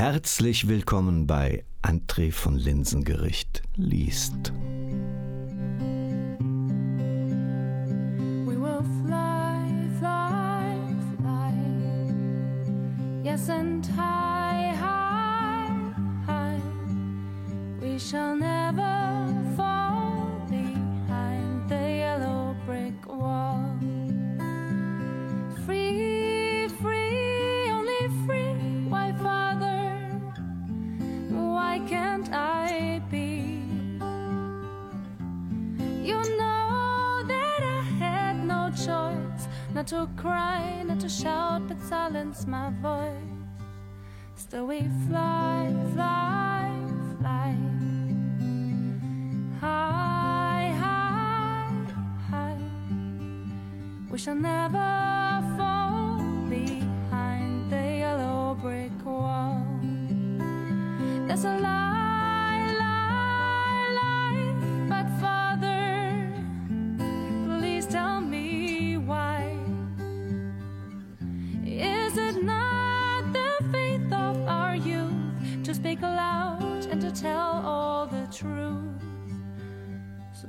Herzlich willkommen bei André von Linsengericht liest. We will fly, fly, fly. Yes, and high, high, high. We shall never not to cry, not to shout, but silence my voice. Still we fly, fly, fly. High, high, high. We shall never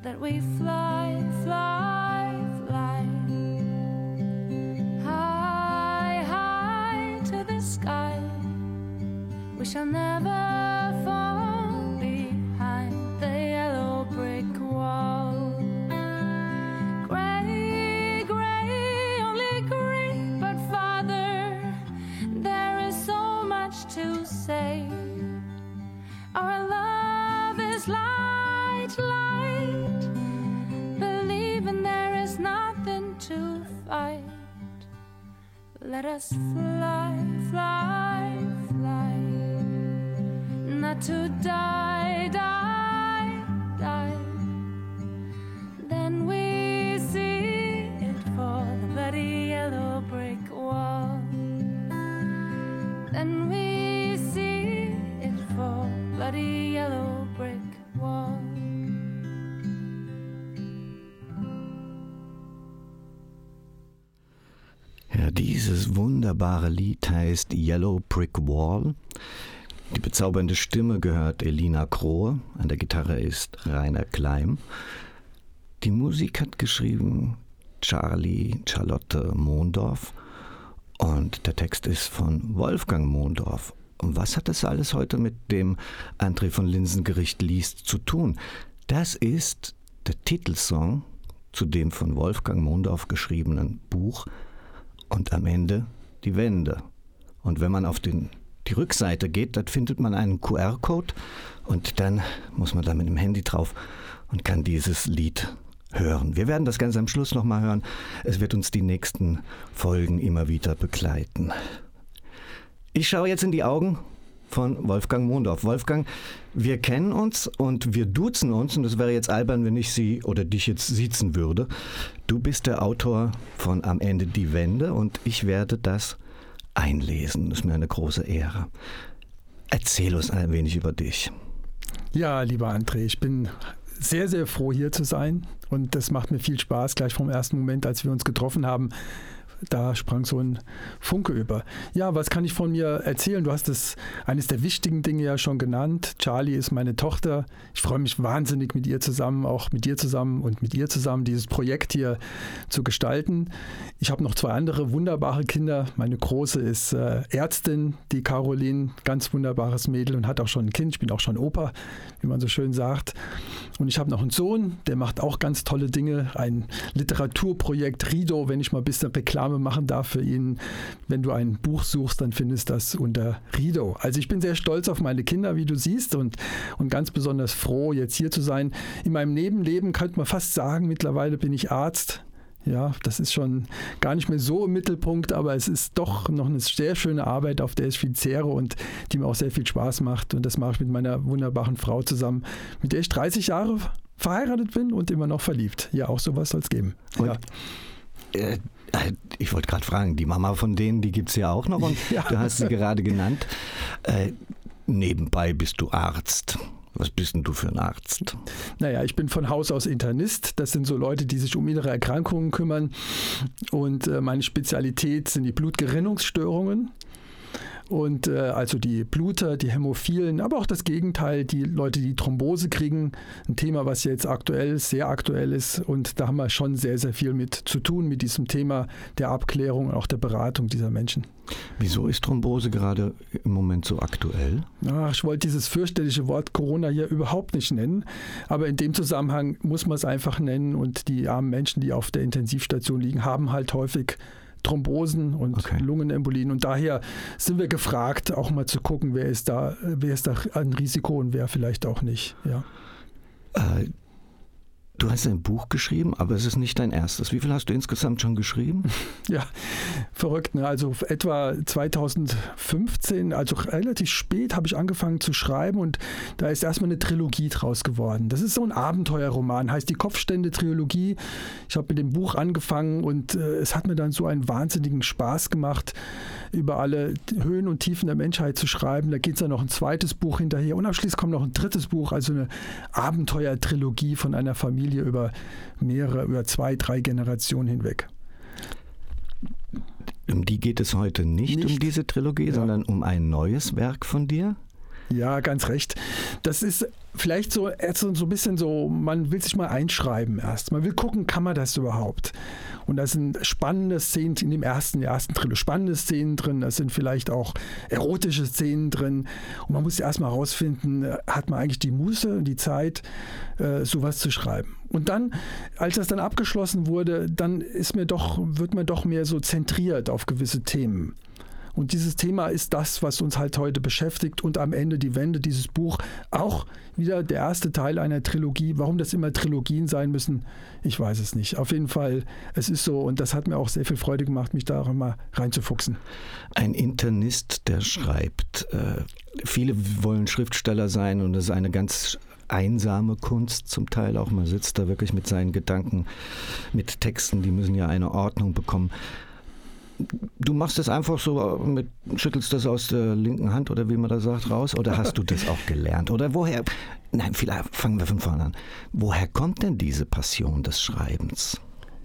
that we fly, fly, fly high, high to the sky? We shall never Let us fly, fly, fly. Not to die, wunderbare Lied heißt Yellow Brick Wall. Die bezaubernde Stimme gehört Elina Krohe, an der Gitarre ist Rainer Kleim. Die Musik hat geschrieben Charlie Charlotte Mondorf und der Text ist von Wolfgang Mondorf. Und was hat das alles heute mit dem André von Linsengericht liest zu tun? Das ist der Titelsong zu dem von Wolfgang Mondorf geschriebenen Buch und am Ende die Wende. Und wenn man auf den, die Rückseite geht, dann findet man einen QR-Code und dann muss man da mit dem Handy drauf und kann dieses Lied hören. Wir werden das Ganze am Schluss nochmal hören. Es wird uns die nächsten Folgen immer wieder begleiten. Ich schaue jetzt in die Augen von Wolfgang Mondorf. Wolfgang, wir kennen uns und wir duzen uns und es wäre jetzt albern, wenn ich Sie oder dich jetzt siezen würde. Du bist der Autor von Am Ende die Wende und ich werde das einlesen. Das ist mir eine große Ehre. Erzähl uns ein wenig über dich. Ja, lieber André, ich bin sehr, sehr froh, hier zu sein. Und das macht mir viel Spaß, gleich vom ersten Moment, als wir uns getroffen haben. Da sprang so ein Funke über. Ja, was kann ich von mir erzählen? Du hast es eines der wichtigen Dinge ja schon genannt. Charlie ist meine Tochter. Ich freue mich wahnsinnig mit ihr zusammen, auch mit dir zusammen und mit ihr zusammen dieses Projekt hier zu gestalten. Ich habe noch zwei andere wunderbare Kinder. Meine große ist äh, Ärztin, die Caroline, ganz wunderbares Mädel und hat auch schon ein Kind. Ich bin auch schon Opa, wie man so schön sagt. Und ich habe noch einen Sohn, der macht auch ganz tolle Dinge. Ein Literaturprojekt Rido, wenn ich mal ein bisschen Reklame machen darf für ihn. Wenn du ein Buch suchst, dann findest du das unter Rido. Also ich bin sehr stolz auf meine Kinder, wie du siehst, und, und ganz besonders froh, jetzt hier zu sein. In meinem Nebenleben könnte man fast sagen, mittlerweile bin ich Arzt. Ja, das ist schon gar nicht mehr so im Mittelpunkt, aber es ist doch noch eine sehr schöne Arbeit, auf der ich viel zehre und die mir auch sehr viel Spaß macht. Und das mache ich mit meiner wunderbaren Frau zusammen, mit der ich 30 Jahre verheiratet bin und immer noch verliebt. Ja, auch sowas soll es geben. Und, ja. äh, ich wollte gerade fragen, die Mama von denen, die gibt es ja auch noch und ja. du hast sie gerade genannt. Äh, nebenbei bist du Arzt. Was bist denn du für ein Arzt? Naja, ich bin von Haus aus Internist. Das sind so Leute, die sich um innere Erkrankungen kümmern. Und äh, meine Spezialität sind die Blutgerinnungsstörungen. Und äh, also die Bluter, die Hämophilen, aber auch das Gegenteil, die Leute, die Thrombose kriegen. Ein Thema, was jetzt aktuell, sehr aktuell ist. Und da haben wir schon sehr, sehr viel mit zu tun, mit diesem Thema der Abklärung und auch der Beratung dieser Menschen. Wieso ist Thrombose gerade im Moment so aktuell? Ach, ich wollte dieses fürchterliche Wort Corona hier überhaupt nicht nennen. Aber in dem Zusammenhang muss man es einfach nennen. Und die armen Menschen, die auf der Intensivstation liegen, haben halt häufig Thrombosen und okay. Lungenembolien. Und daher sind wir gefragt, auch mal zu gucken, wer ist da, wer ist da ein Risiko und wer vielleicht auch nicht. Ja. Äh, Du hast ein Buch geschrieben, aber es ist nicht dein erstes. Wie viel hast du insgesamt schon geschrieben? Ja, verrückt. Ne? Also etwa 2015, also relativ spät, habe ich angefangen zu schreiben und da ist erstmal eine Trilogie draus geworden. Das ist so ein Abenteuerroman, heißt die Kopfstände-Trilogie. Ich habe mit dem Buch angefangen und äh, es hat mir dann so einen wahnsinnigen Spaß gemacht, über alle Höhen und Tiefen der Menschheit zu schreiben. Da geht es dann noch ein zweites Buch hinterher und abschließend kommt noch ein drittes Buch, also eine Abenteuertrilogie von einer Familie über mehrere, über zwei, drei Generationen hinweg. Um die geht es heute nicht, nicht. um diese Trilogie, ja. sondern um ein neues Werk von dir? Ja, ganz recht. Das ist vielleicht so, so ein bisschen so, man will sich mal einschreiben erst. Man will gucken, kann man das überhaupt? Und da sind spannende Szenen in dem ersten, ersten Thriller, spannende Szenen drin, da sind vielleicht auch erotische Szenen drin. Und man muss ja erstmal herausfinden, hat man eigentlich die Muße und die Zeit, äh, sowas zu schreiben. Und dann, als das dann abgeschlossen wurde, dann ist mir doch, wird man doch mehr so zentriert auf gewisse Themen. Und dieses Thema ist das, was uns halt heute beschäftigt und am Ende die Wende dieses Buch auch wieder der erste Teil einer Trilogie. Warum das immer Trilogien sein müssen, ich weiß es nicht. Auf jeden Fall, es ist so und das hat mir auch sehr viel Freude gemacht, mich da auch mal reinzufuchsen. Ein Internist, der schreibt, äh, viele wollen Schriftsteller sein und es ist eine ganz einsame Kunst zum Teil auch. Man sitzt da wirklich mit seinen Gedanken, mit Texten, die müssen ja eine Ordnung bekommen du machst das einfach so, mit, schüttelst das aus der linken Hand oder wie man da sagt raus? Oder hast du das auch gelernt? Oder woher? Nein, vielleicht fangen wir von vorne an. Woher kommt denn diese Passion des Schreibens?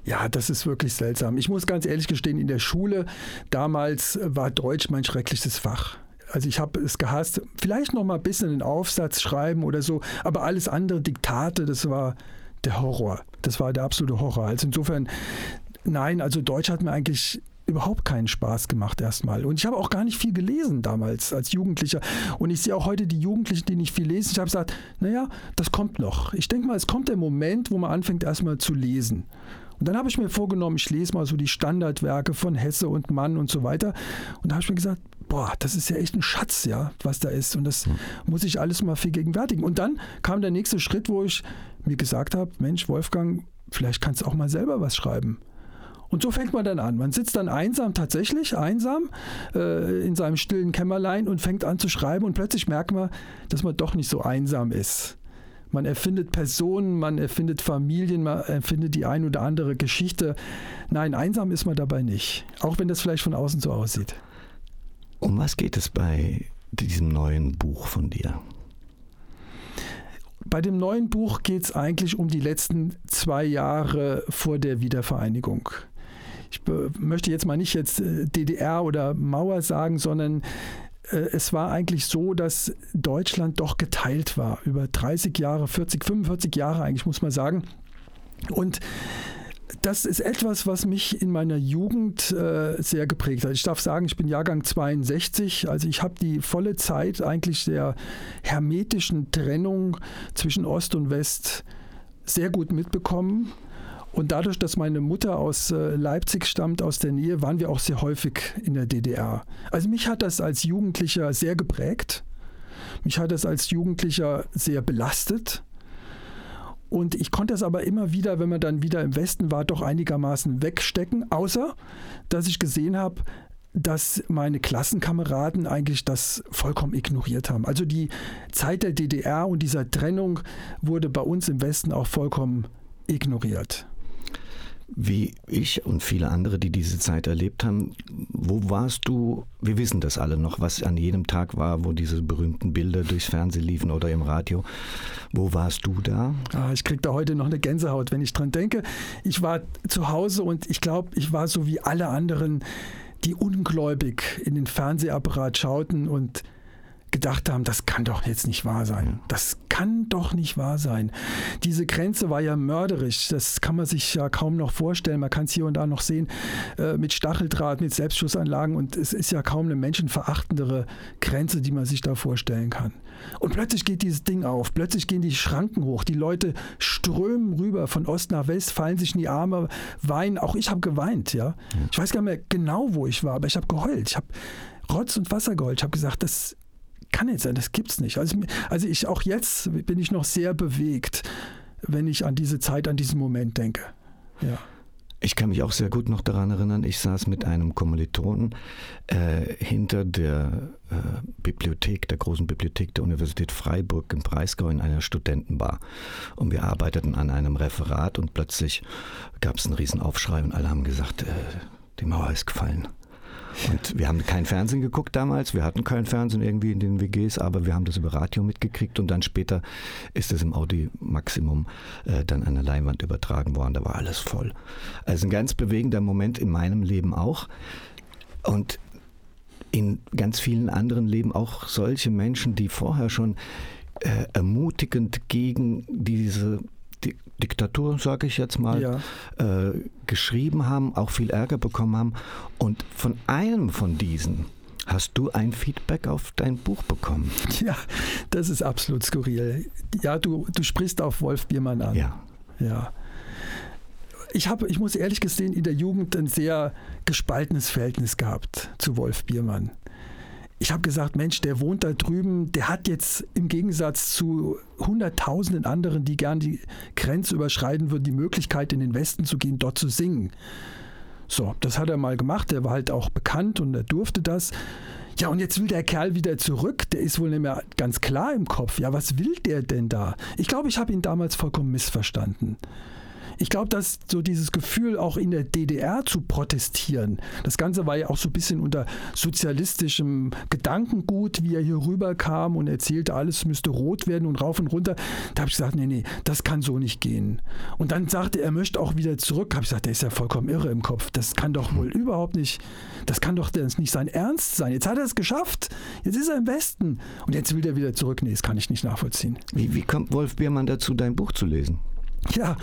Ja, das ist wirklich seltsam. Ich muss ganz ehrlich gestehen, in der Schule damals war Deutsch mein schrecklichstes Fach. Also ich habe es gehasst. Vielleicht noch mal ein bisschen einen Aufsatz schreiben oder so, aber alles andere Diktate, das war der Horror. Das war der absolute Horror. Also insofern, nein, also Deutsch hat mir eigentlich überhaupt keinen Spaß gemacht erstmal. Und ich habe auch gar nicht viel gelesen damals als Jugendlicher. Und ich sehe auch heute die Jugendlichen, die nicht viel lesen. Ich habe gesagt, naja, das kommt noch. Ich denke mal, es kommt der Moment, wo man anfängt erstmal zu lesen. Und dann habe ich mir vorgenommen, ich lese mal so die Standardwerke von Hesse und Mann und so weiter. Und da habe ich mir gesagt, boah, das ist ja echt ein Schatz, ja, was da ist. Und das mhm. muss ich alles mal vergegenwärtigen. Und dann kam der nächste Schritt, wo ich mir gesagt habe, Mensch, Wolfgang, vielleicht kannst du auch mal selber was schreiben. Und so fängt man dann an. Man sitzt dann einsam, tatsächlich einsam, äh, in seinem stillen Kämmerlein und fängt an zu schreiben und plötzlich merkt man, dass man doch nicht so einsam ist. Man erfindet Personen, man erfindet Familien, man erfindet die ein oder andere Geschichte. Nein, einsam ist man dabei nicht, auch wenn das vielleicht von außen so aussieht. Um was geht es bei diesem neuen Buch von dir? Bei dem neuen Buch geht es eigentlich um die letzten zwei Jahre vor der Wiedervereinigung ich möchte jetzt mal nicht jetzt äh, DDR oder Mauer sagen, sondern äh, es war eigentlich so, dass Deutschland doch geteilt war über 30 Jahre, 40, 45 Jahre eigentlich, muss man sagen. Und das ist etwas, was mich in meiner Jugend äh, sehr geprägt hat. Ich darf sagen, ich bin Jahrgang 62, also ich habe die volle Zeit eigentlich der hermetischen Trennung zwischen Ost und West sehr gut mitbekommen. Und dadurch, dass meine Mutter aus äh, Leipzig stammt, aus der Nähe, waren wir auch sehr häufig in der DDR. Also mich hat das als Jugendlicher sehr geprägt. Mich hat das als Jugendlicher sehr belastet. Und ich konnte das aber immer wieder, wenn man dann wieder im Westen war, doch einigermaßen wegstecken, außer dass ich gesehen habe, dass meine Klassenkameraden eigentlich das vollkommen ignoriert haben. Also die Zeit der DDR und dieser Trennung wurde bei uns im Westen auch vollkommen ignoriert wie ich und viele andere, die diese Zeit erlebt haben, wo warst du? Wir wissen das alle noch, was an jedem Tag war, wo diese berühmten Bilder durchs Fernsehen liefen oder im Radio. Wo warst du da? Ah, ich kriege da heute noch eine Gänsehaut, wenn ich dran denke. Ich war zu Hause und ich glaube, ich war so wie alle anderen die ungläubig in den Fernsehapparat schauten und gedacht haben, das kann doch jetzt nicht wahr sein. Das kann doch nicht wahr sein. Diese Grenze war ja mörderisch. Das kann man sich ja kaum noch vorstellen. Man kann es hier und da noch sehen äh, mit Stacheldraht, mit Selbstschussanlagen. Und es ist ja kaum eine menschenverachtendere Grenze, die man sich da vorstellen kann. Und plötzlich geht dieses Ding auf. Plötzlich gehen die Schranken hoch. Die Leute strömen rüber von Ost nach West, fallen sich in die Arme, weinen. Auch ich habe geweint. Ja, ich weiß gar nicht mehr genau, wo ich war, aber ich habe geheult. Ich habe Rotz und Wasser geheult. Ich habe gesagt, das kann nicht sein, das gibt's nicht. Also, also ich auch jetzt bin ich noch sehr bewegt, wenn ich an diese Zeit, an diesen Moment denke. Ja. Ich kann mich auch sehr gut noch daran erinnern, ich saß mit einem Kommilitonen äh, hinter der äh, Bibliothek, der großen Bibliothek der Universität Freiburg im Breisgau in einer Studentenbar. Und wir arbeiteten an einem Referat und plötzlich gab es einen Riesenaufschrei und alle haben gesagt, äh, die Mauer ist gefallen. Und wir haben kein Fernsehen geguckt damals, wir hatten kein Fernsehen irgendwie in den WGs, aber wir haben das über Radio mitgekriegt und dann später ist es im Audi Maximum äh, dann an der Leinwand übertragen worden, da war alles voll. Also ein ganz bewegender Moment in meinem Leben auch. Und in ganz vielen anderen Leben auch solche Menschen, die vorher schon äh, ermutigend gegen diese Diktatur, sage ich jetzt mal, ja. äh, geschrieben haben, auch viel Ärger bekommen haben. Und von einem von diesen hast du ein Feedback auf dein Buch bekommen. Ja, das ist absolut skurril. Ja, du, du sprichst auf Wolf Biermann an. Ja. Ja. Ich habe, ich muss ehrlich gestehen, in der Jugend ein sehr gespaltenes Verhältnis gehabt zu Wolf Biermann ich habe gesagt, Mensch, der wohnt da drüben, der hat jetzt im Gegensatz zu hunderttausenden anderen, die gern die Grenze überschreiten würden, die Möglichkeit, in den Westen zu gehen, dort zu singen. So, das hat er mal gemacht, der war halt auch bekannt und er durfte das. Ja, und jetzt will der Kerl wieder zurück, der ist wohl nicht mehr ganz klar im Kopf. Ja, was will der denn da? Ich glaube, ich habe ihn damals vollkommen missverstanden ich glaube, dass so dieses Gefühl auch in der DDR zu protestieren, das Ganze war ja auch so ein bisschen unter sozialistischem Gedankengut, wie er hier rüberkam und erzählte, alles müsste rot werden und rauf und runter. Da habe ich gesagt, nee, nee, das kann so nicht gehen. Und dann sagte er, er möchte auch wieder zurück. Habe ich gesagt, der ist ja vollkommen irre im Kopf. Das kann doch wohl überhaupt nicht, das kann doch nicht sein Ernst sein. Jetzt hat er es geschafft. Jetzt ist er im Westen. Und jetzt will er wieder zurück. Nee, das kann ich nicht nachvollziehen. Wie, wie kommt Wolf Biermann dazu, dein Buch zu lesen? Ja,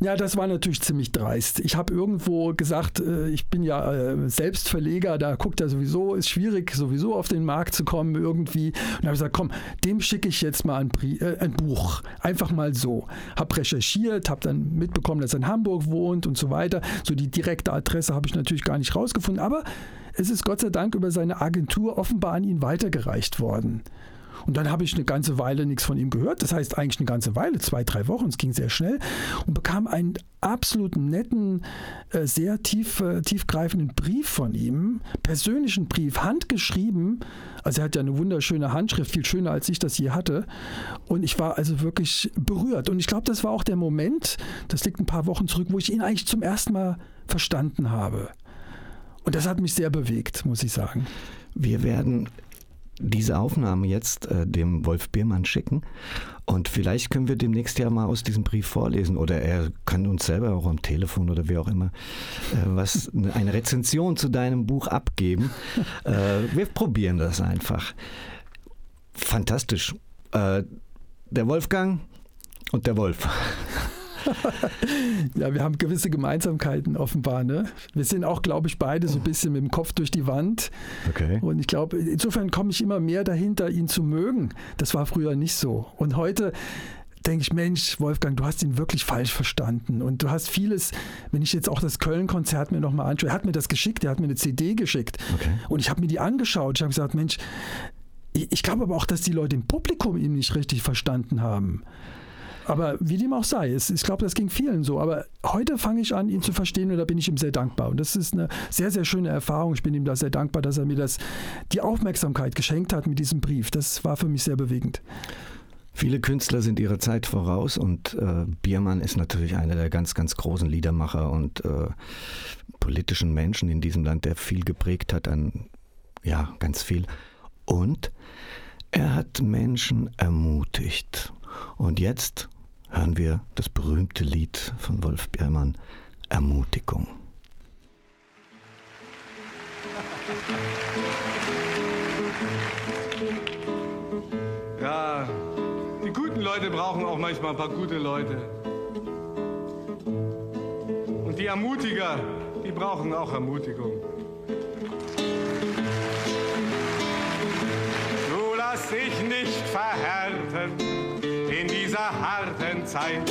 ja, das war natürlich ziemlich dreist. Ich habe irgendwo gesagt, äh, ich bin ja äh, selbst Verleger, da guckt er sowieso, ist schwierig, sowieso auf den Markt zu kommen irgendwie. Und habe gesagt, komm, dem schicke ich jetzt mal ein, äh, ein Buch. Einfach mal so. Habe recherchiert, habe dann mitbekommen, dass er in Hamburg wohnt und so weiter. So die direkte Adresse habe ich natürlich gar nicht rausgefunden, aber es ist Gott sei Dank über seine Agentur offenbar an ihn weitergereicht worden. Und dann habe ich eine ganze Weile nichts von ihm gehört. Das heißt eigentlich eine ganze Weile, zwei, drei Wochen. Es ging sehr schnell und bekam einen absolut netten, äh, sehr tief, äh, tiefgreifenden Brief von ihm, persönlichen Brief, handgeschrieben. Also er hat ja eine wunderschöne Handschrift, viel schöner als ich das je hatte. Und ich war also wirklich berührt. Und ich glaube, das war auch der Moment, das liegt ein paar Wochen zurück, wo ich ihn eigentlich zum ersten Mal verstanden habe. Und das hat mich sehr bewegt, muss ich sagen. Wir werden diese Aufnahme jetzt äh, dem Wolf Biermann schicken und vielleicht können wir demnächst ja mal aus diesem Brief vorlesen oder er kann uns selber auch am Telefon oder wie auch immer äh, was eine Rezension zu deinem Buch abgeben. äh, wir probieren das einfach. Fantastisch. Äh, der Wolfgang und der Wolf. ja, wir haben gewisse Gemeinsamkeiten offenbar. Ne? Wir sind auch, glaube ich, beide so ein bisschen mit dem Kopf durch die Wand. Okay. Und ich glaube, insofern komme ich immer mehr dahinter, ihn zu mögen. Das war früher nicht so. Und heute denke ich, Mensch, Wolfgang, du hast ihn wirklich falsch verstanden. Und du hast vieles, wenn ich jetzt auch das Köln-Konzert mir nochmal anschaue, er hat mir das geschickt, er hat mir eine CD geschickt. Okay. Und ich habe mir die angeschaut. Ich habe gesagt, Mensch, ich, ich glaube aber auch, dass die Leute im Publikum ihn nicht richtig verstanden haben. Aber wie dem auch sei, es, ich glaube, das ging vielen so. Aber heute fange ich an, ihn zu verstehen und da bin ich ihm sehr dankbar. Und das ist eine sehr, sehr schöne Erfahrung. Ich bin ihm da sehr dankbar, dass er mir das, die Aufmerksamkeit geschenkt hat mit diesem Brief. Das war für mich sehr bewegend. Viele Künstler sind ihrer Zeit voraus und äh, Biermann ist natürlich einer der ganz, ganz großen Liedermacher und äh, politischen Menschen in diesem Land, der viel geprägt hat an, ja, ganz viel. Und er hat Menschen ermutigt. Und jetzt hören wir das berühmte Lied von Wolf Biermann, Ermutigung. Ja, die guten Leute brauchen auch manchmal ein paar gute Leute. Und die Ermutiger, die brauchen auch Ermutigung. Du lass dich nicht verhärten dieser harten Zeit.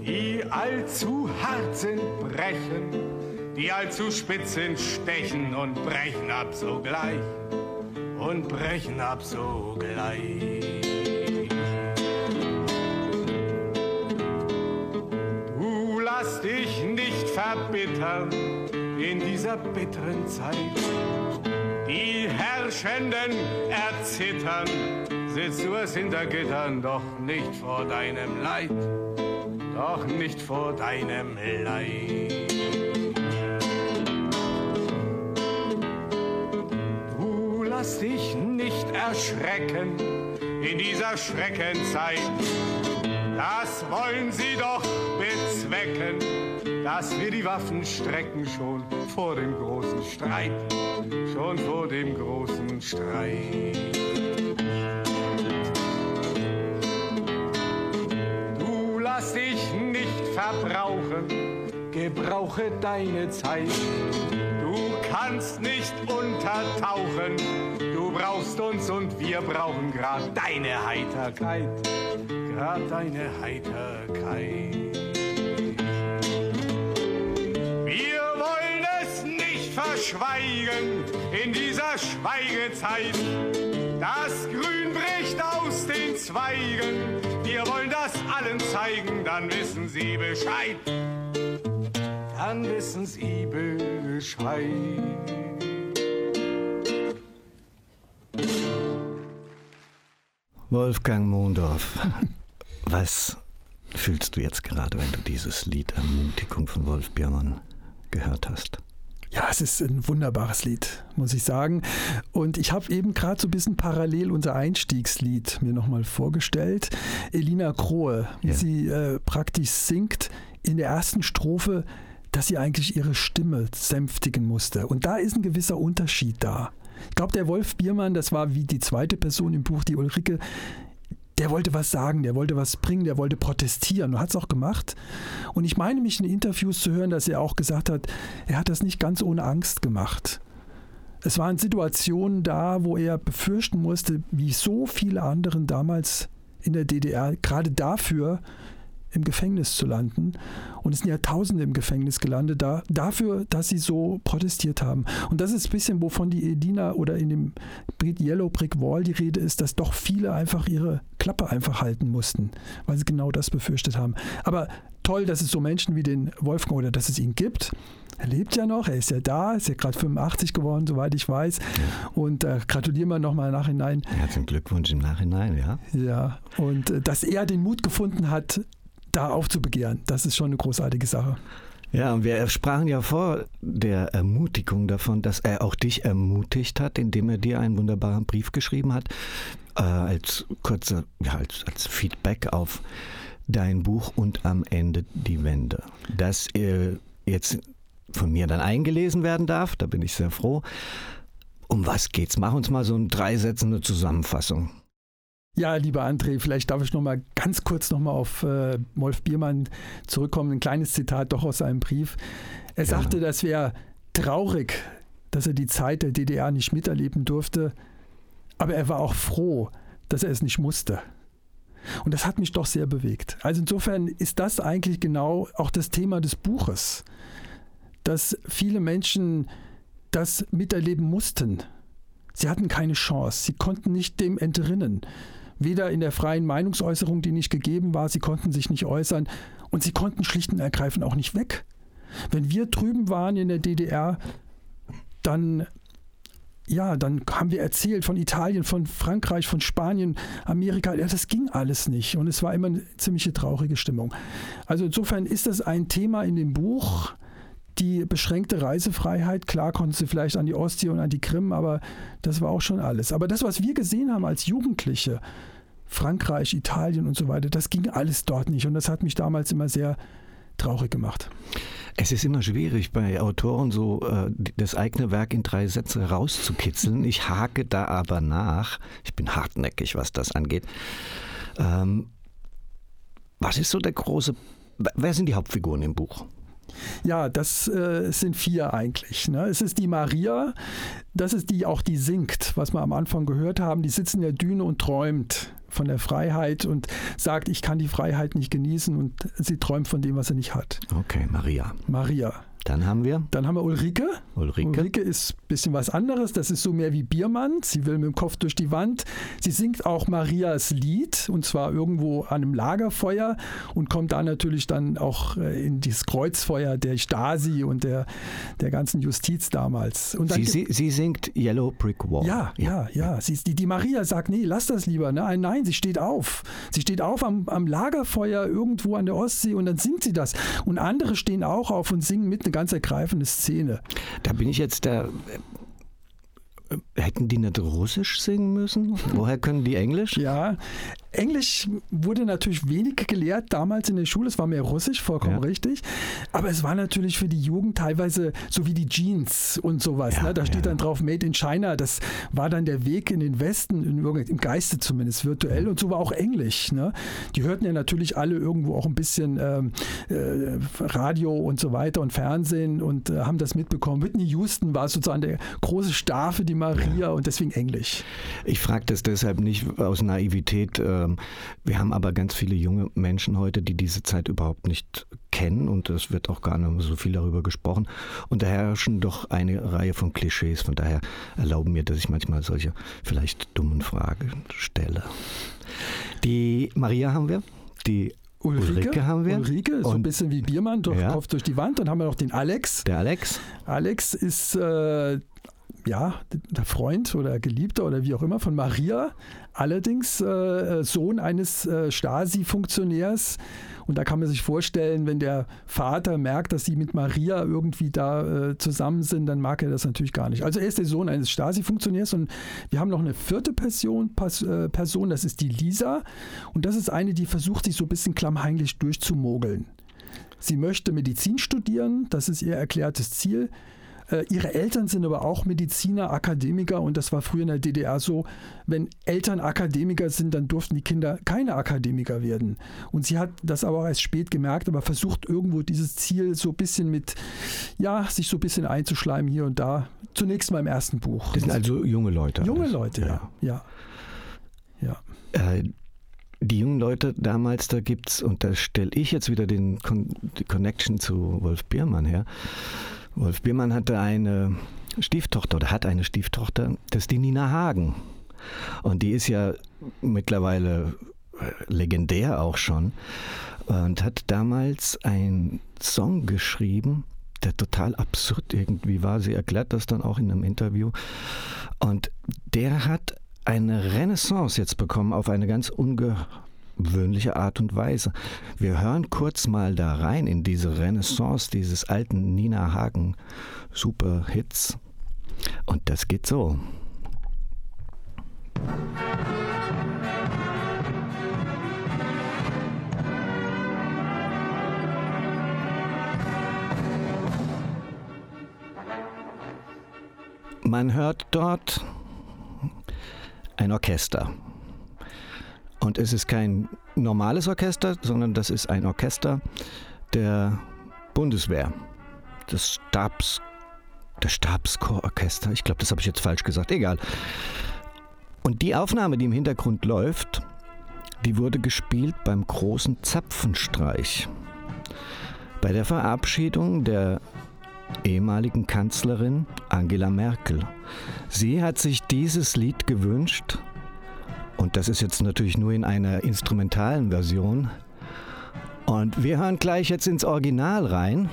Die allzu hart sind, brechen, die allzu spitz sind, stechen und brechen ab sogleich und brechen ab sogleich. Dieser bitteren Zeit. Die Herrschenden erzittern, sitzt du es hinter Gittern, doch nicht vor deinem Leid, doch nicht vor deinem Leid. Du lass dich nicht erschrecken in dieser Schreckenzeit. Das wollen sie doch bezwecken, dass wir die Waffen strecken schon vor dem großen Streit, schon vor dem großen Streit. Du lass dich nicht verbrauchen, gebrauche deine Zeit. Du kannst nicht untertauchen, du brauchst uns und wir brauchen grad deine Heiterkeit, grad deine Heiterkeit. Nicht verschweigen in dieser Schweigezeit. Das Grün bricht aus den Zweigen. Wir wollen das allen zeigen, dann wissen sie Bescheid. Dann wissen sie Bescheid. Wolfgang Mondorf, was fühlst du jetzt gerade, wenn du dieses Lied Ermutigung von Wolf Biermann gehört hast? Ja, es ist ein wunderbares Lied, muss ich sagen. Und ich habe eben gerade so ein bisschen parallel unser Einstiegslied mir nochmal vorgestellt. Elina Krohe, wie Ja. sie äh, praktisch singt in der ersten Strophe, dass sie eigentlich ihre Stimme sänftigen musste. Und da ist ein gewisser Unterschied da. Ich glaube, der Wolf Biermann, das war wie die zweite Person im Buch, die Ulrike, der wollte was sagen, der wollte was bringen, der wollte protestieren und hat es auch gemacht. Und ich meine mich in Interviews zu hören, dass er auch gesagt hat, er hat das nicht ganz ohne Angst gemacht. Es waren Situationen da, wo er befürchten musste, wie so viele anderen damals in der DDR, gerade dafür im Gefängnis zu landen. Und es sind ja Tausende im Gefängnis gelandet, da, dafür, dass sie so protestiert haben. Und das ist ein bisschen, wovon die Edina oder in dem Yellow Brick Wall die Rede ist, dass doch viele einfach ihre Klappe einfach halten mussten, weil sie genau das befürchtet haben. Aber toll, dass es so Menschen wie den Wolfgang oder dass es ihn gibt. Er lebt ja noch, er ist ja da, ist ja gerade 85 geworden, soweit ich weiß. Und äh, gratulieren wir nochmal nachhinein. Herzlichen Glückwunsch im Nachhinein, ja. Ja, und äh, dass er den Mut gefunden hat, da aufzubegehren, das ist schon eine großartige Sache. Ja, wir sprachen ja vor der Ermutigung davon, dass er auch dich ermutigt hat, indem er dir einen wunderbaren Brief geschrieben hat, äh, als kurze, ja, als, als Feedback auf dein Buch und am Ende die Wende. Das äh, jetzt von mir dann eingelesen werden darf, da bin ich sehr froh. Um was geht's? Mach uns mal so eine dreisätzende Zusammenfassung. Ja, lieber André, vielleicht darf ich noch mal ganz kurz noch mal auf äh, Wolf Biermann zurückkommen. Ein kleines Zitat doch aus seinem Brief. Er Ja. sagte, das wäre traurig, dass er die Zeit der DDR nicht miterleben durfte, aber er war auch froh, dass er es nicht musste. Und das hat mich doch sehr bewegt. Also insofern ist das eigentlich genau auch das Thema des Buches, dass viele Menschen das miterleben mussten. Sie hatten keine Chance, sie konnten nicht dem entrinnen. Weder in der freien Meinungsäußerung, die nicht gegeben war, sie konnten sich nicht äußern und sie konnten schlicht und ergreifend auch nicht weg. Wenn wir drüben waren in der DDR, dann ja, dann haben wir erzählt von Italien, von Frankreich, von Spanien, Amerika. Ja, das ging alles nicht. Und es war immer eine ziemliche traurige Stimmung. Also insofern ist das ein Thema in dem Buch. Die beschränkte Reisefreiheit, klar konnten sie vielleicht an die Ostsee und an die Krim, aber das war auch schon alles. Aber das, was wir gesehen haben als Jugendliche, Frankreich, Italien und so weiter, das ging alles dort nicht. Und das hat mich damals immer sehr traurig gemacht. Es ist immer schwierig bei Autoren so äh, das eigene Werk in drei Sätze rauszukitzeln. Ich hake da aber nach. Ich bin hartnäckig, was das angeht. Ähm, was ist so der große. Wer sind die Hauptfiguren im Buch? Ja, das äh, sind vier eigentlich. Ne? Es ist die Maria, das ist die auch, die singt, was wir am Anfang gehört haben. Die sitzt in der Düne und träumt von der Freiheit und sagt, ich kann die Freiheit nicht genießen und sie träumt von dem, was sie nicht hat. Okay, Maria. Maria. Dann haben wir. Dann haben wir Ulrike. Ulrike. Ulrike ist ein bisschen was anderes. Das ist so mehr wie Biermann. Sie will mit dem Kopf durch die Wand. Sie singt auch Marias Lied und zwar irgendwo an einem Lagerfeuer und kommt da natürlich dann auch äh, in dieses Kreuzfeuer der Stasi und der, der ganzen Justiz damals. Sie, sie, sie, singt Yellow Brick Wall. Ja, ja, ja. ja. Sie, die, die Maria sagt, nee, lass das lieber. Nein, nein, sie steht auf. Sie steht auf am, am Lagerfeuer irgendwo an der Ostsee und dann singt sie das. Und andere stehen auch auf und singen mit eine ganz ergreifende Szene. Da bin ich jetzt der. Äh, hätten die nicht Russisch singen müssen? Woher können die Englisch? Ja, Englisch wurde natürlich wenig gelehrt damals in der Schule. Es war mehr Russisch, vollkommen ja. richtig. Aber es war natürlich für die Jugend teilweise so wie die Jeans und sowas. Ja, ne? Da steht ja. dann drauf Made in China. Das war dann der Weg in den Westen, im Geiste zumindest, virtuell. Und so war auch Englisch. Ne? Die hörten ja natürlich alle irgendwo auch ein bisschen ähm, äh, Radio und so weiter und Fernsehen und äh, haben das mitbekommen. Whitney Houston war sozusagen der große Star für die Maria und deswegen Englisch. Ich frage das deshalb nicht aus Naivität. Äh ähm, wir haben aber ganz viele junge Menschen heute, die diese Zeit überhaupt nicht kennen und es wird auch gar nicht so viel darüber gesprochen. Und da herrschen doch eine Reihe von Klischees. Von daher erlauben mir, dass ich manchmal solche vielleicht dummen Fragen stelle. Die Maria haben wir, die Ulrike, Ulrike, haben wir. Ulrike, so ein bisschen wie Biermann, durch, ja. Kopf durch die Wand. Dann haben wir noch den Alex. Der Alex. Alex ist äh, ja, der Freund oder Geliebter oder wie auch immer von Maria, allerdings äh, Sohn eines äh, Stasi-Funktionärs. Und da kann man sich vorstellen, wenn der Vater merkt, dass sie mit Maria irgendwie da äh, zusammen sind, dann mag er das natürlich gar nicht. Also er ist der Sohn eines Stasi-Funktionärs und wir haben noch eine vierte Person, äh, Person, das ist die Lisa. Und das ist eine, die versucht, sich so ein bisschen klammheimlich durchzumogeln. Sie möchte Medizin studieren, das ist ihr erklärtes Ziel. Äh, ihre Eltern sind aber auch Mediziner, Akademiker und das war früher in der DDR so, wenn Eltern Akademiker sind, dann durften die Kinder keine Akademiker werden. Und sie hat das aber auch erst spät gemerkt, aber versucht irgendwo dieses Ziel so ein bisschen mit, ja, sich so ein bisschen einzuschleimen hier und da. Zunächst mal im ersten Buch. Das sind also junge Leute. Junge alles. Leute, ja. ja. ja. Äh, die jungen Leute damals, da gibt es, und da stelle ich jetzt wieder den Con die Connection zu Wolf Biermann her, Wolf Biermann hatte eine Stieftochter oder hat eine Stieftochter, das ist die Nina Hagen. Und die ist ja mittlerweile äh, legendär auch schon und hat damals einen Song geschrieben, der total absurd irgendwie war. Sie erklärt das dann auch in einem Interview. Und der hat eine Renaissance jetzt bekommen auf eine ganz unge ungewöhnliche Art und Weise. Wir hören kurz mal da rein in diese Renaissance dieses alten Nina Hagen Superhits. Und das geht so. Man hört dort ein Orchester. Und es ist kein normales Orchester, sondern das ist ein Orchester der Bundeswehr, des Stabs, der Stabschororchester. Ich glaube, das habe ich jetzt falsch gesagt. Egal. Und die Aufnahme, die im Hintergrund läuft, die wurde gespielt beim großen Zapfenstreich. Bei der Verabschiedung der ehemaligen Kanzlerin Angela Merkel. Sie hat sich dieses Lied gewünscht und das ist jetzt natürlich nur in einer instrumentalen Version. Und wir hören gleich jetzt ins Original rein.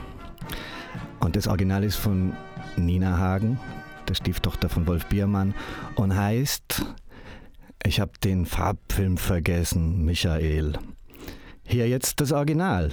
Und das Original ist von Nina Hagen, der Stieftochter von Wolf Biermann, und heißt Ich habe den Farbfilm vergessen, Michael. Hier jetzt das Original.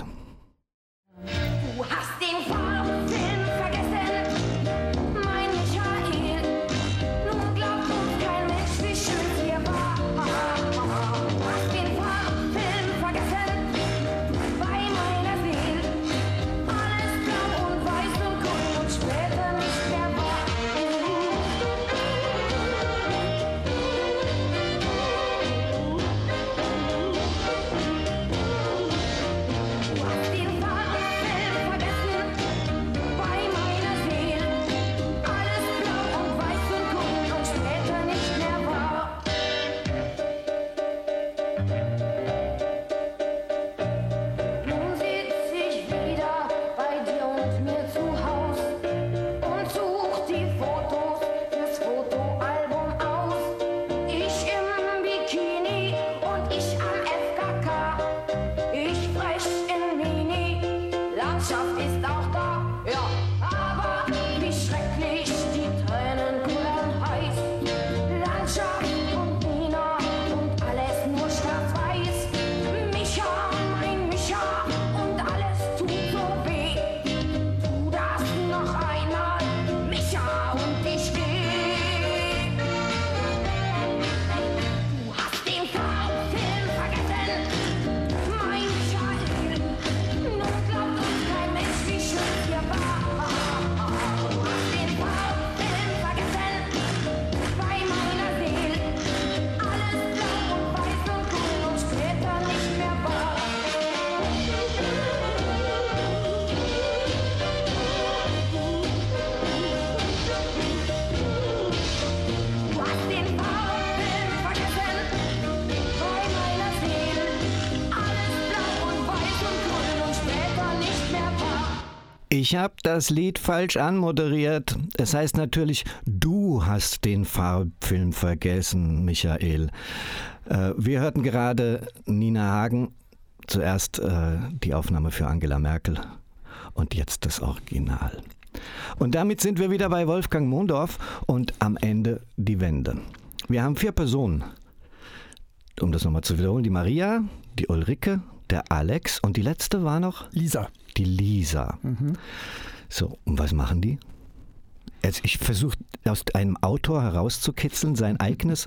Ich habe das Lied falsch anmoderiert. Es heißt natürlich, du hast den Farbfilm vergessen, Michael. Äh, wir hörten gerade Nina Hagen, zuerst äh, die Aufnahme für Angela Merkel und jetzt das Original. Und damit sind wir wieder bei Wolfgang Mondorf und am Ende die Wende. Wir haben vier Personen. Um das nochmal zu wiederholen, die Maria, die Ulrike, der Alex und die letzte war noch Lisa. die Lisa. So, und was machen die? Jetzt, ich versuche aus einem Autor herauszukitzeln, sein eigenes.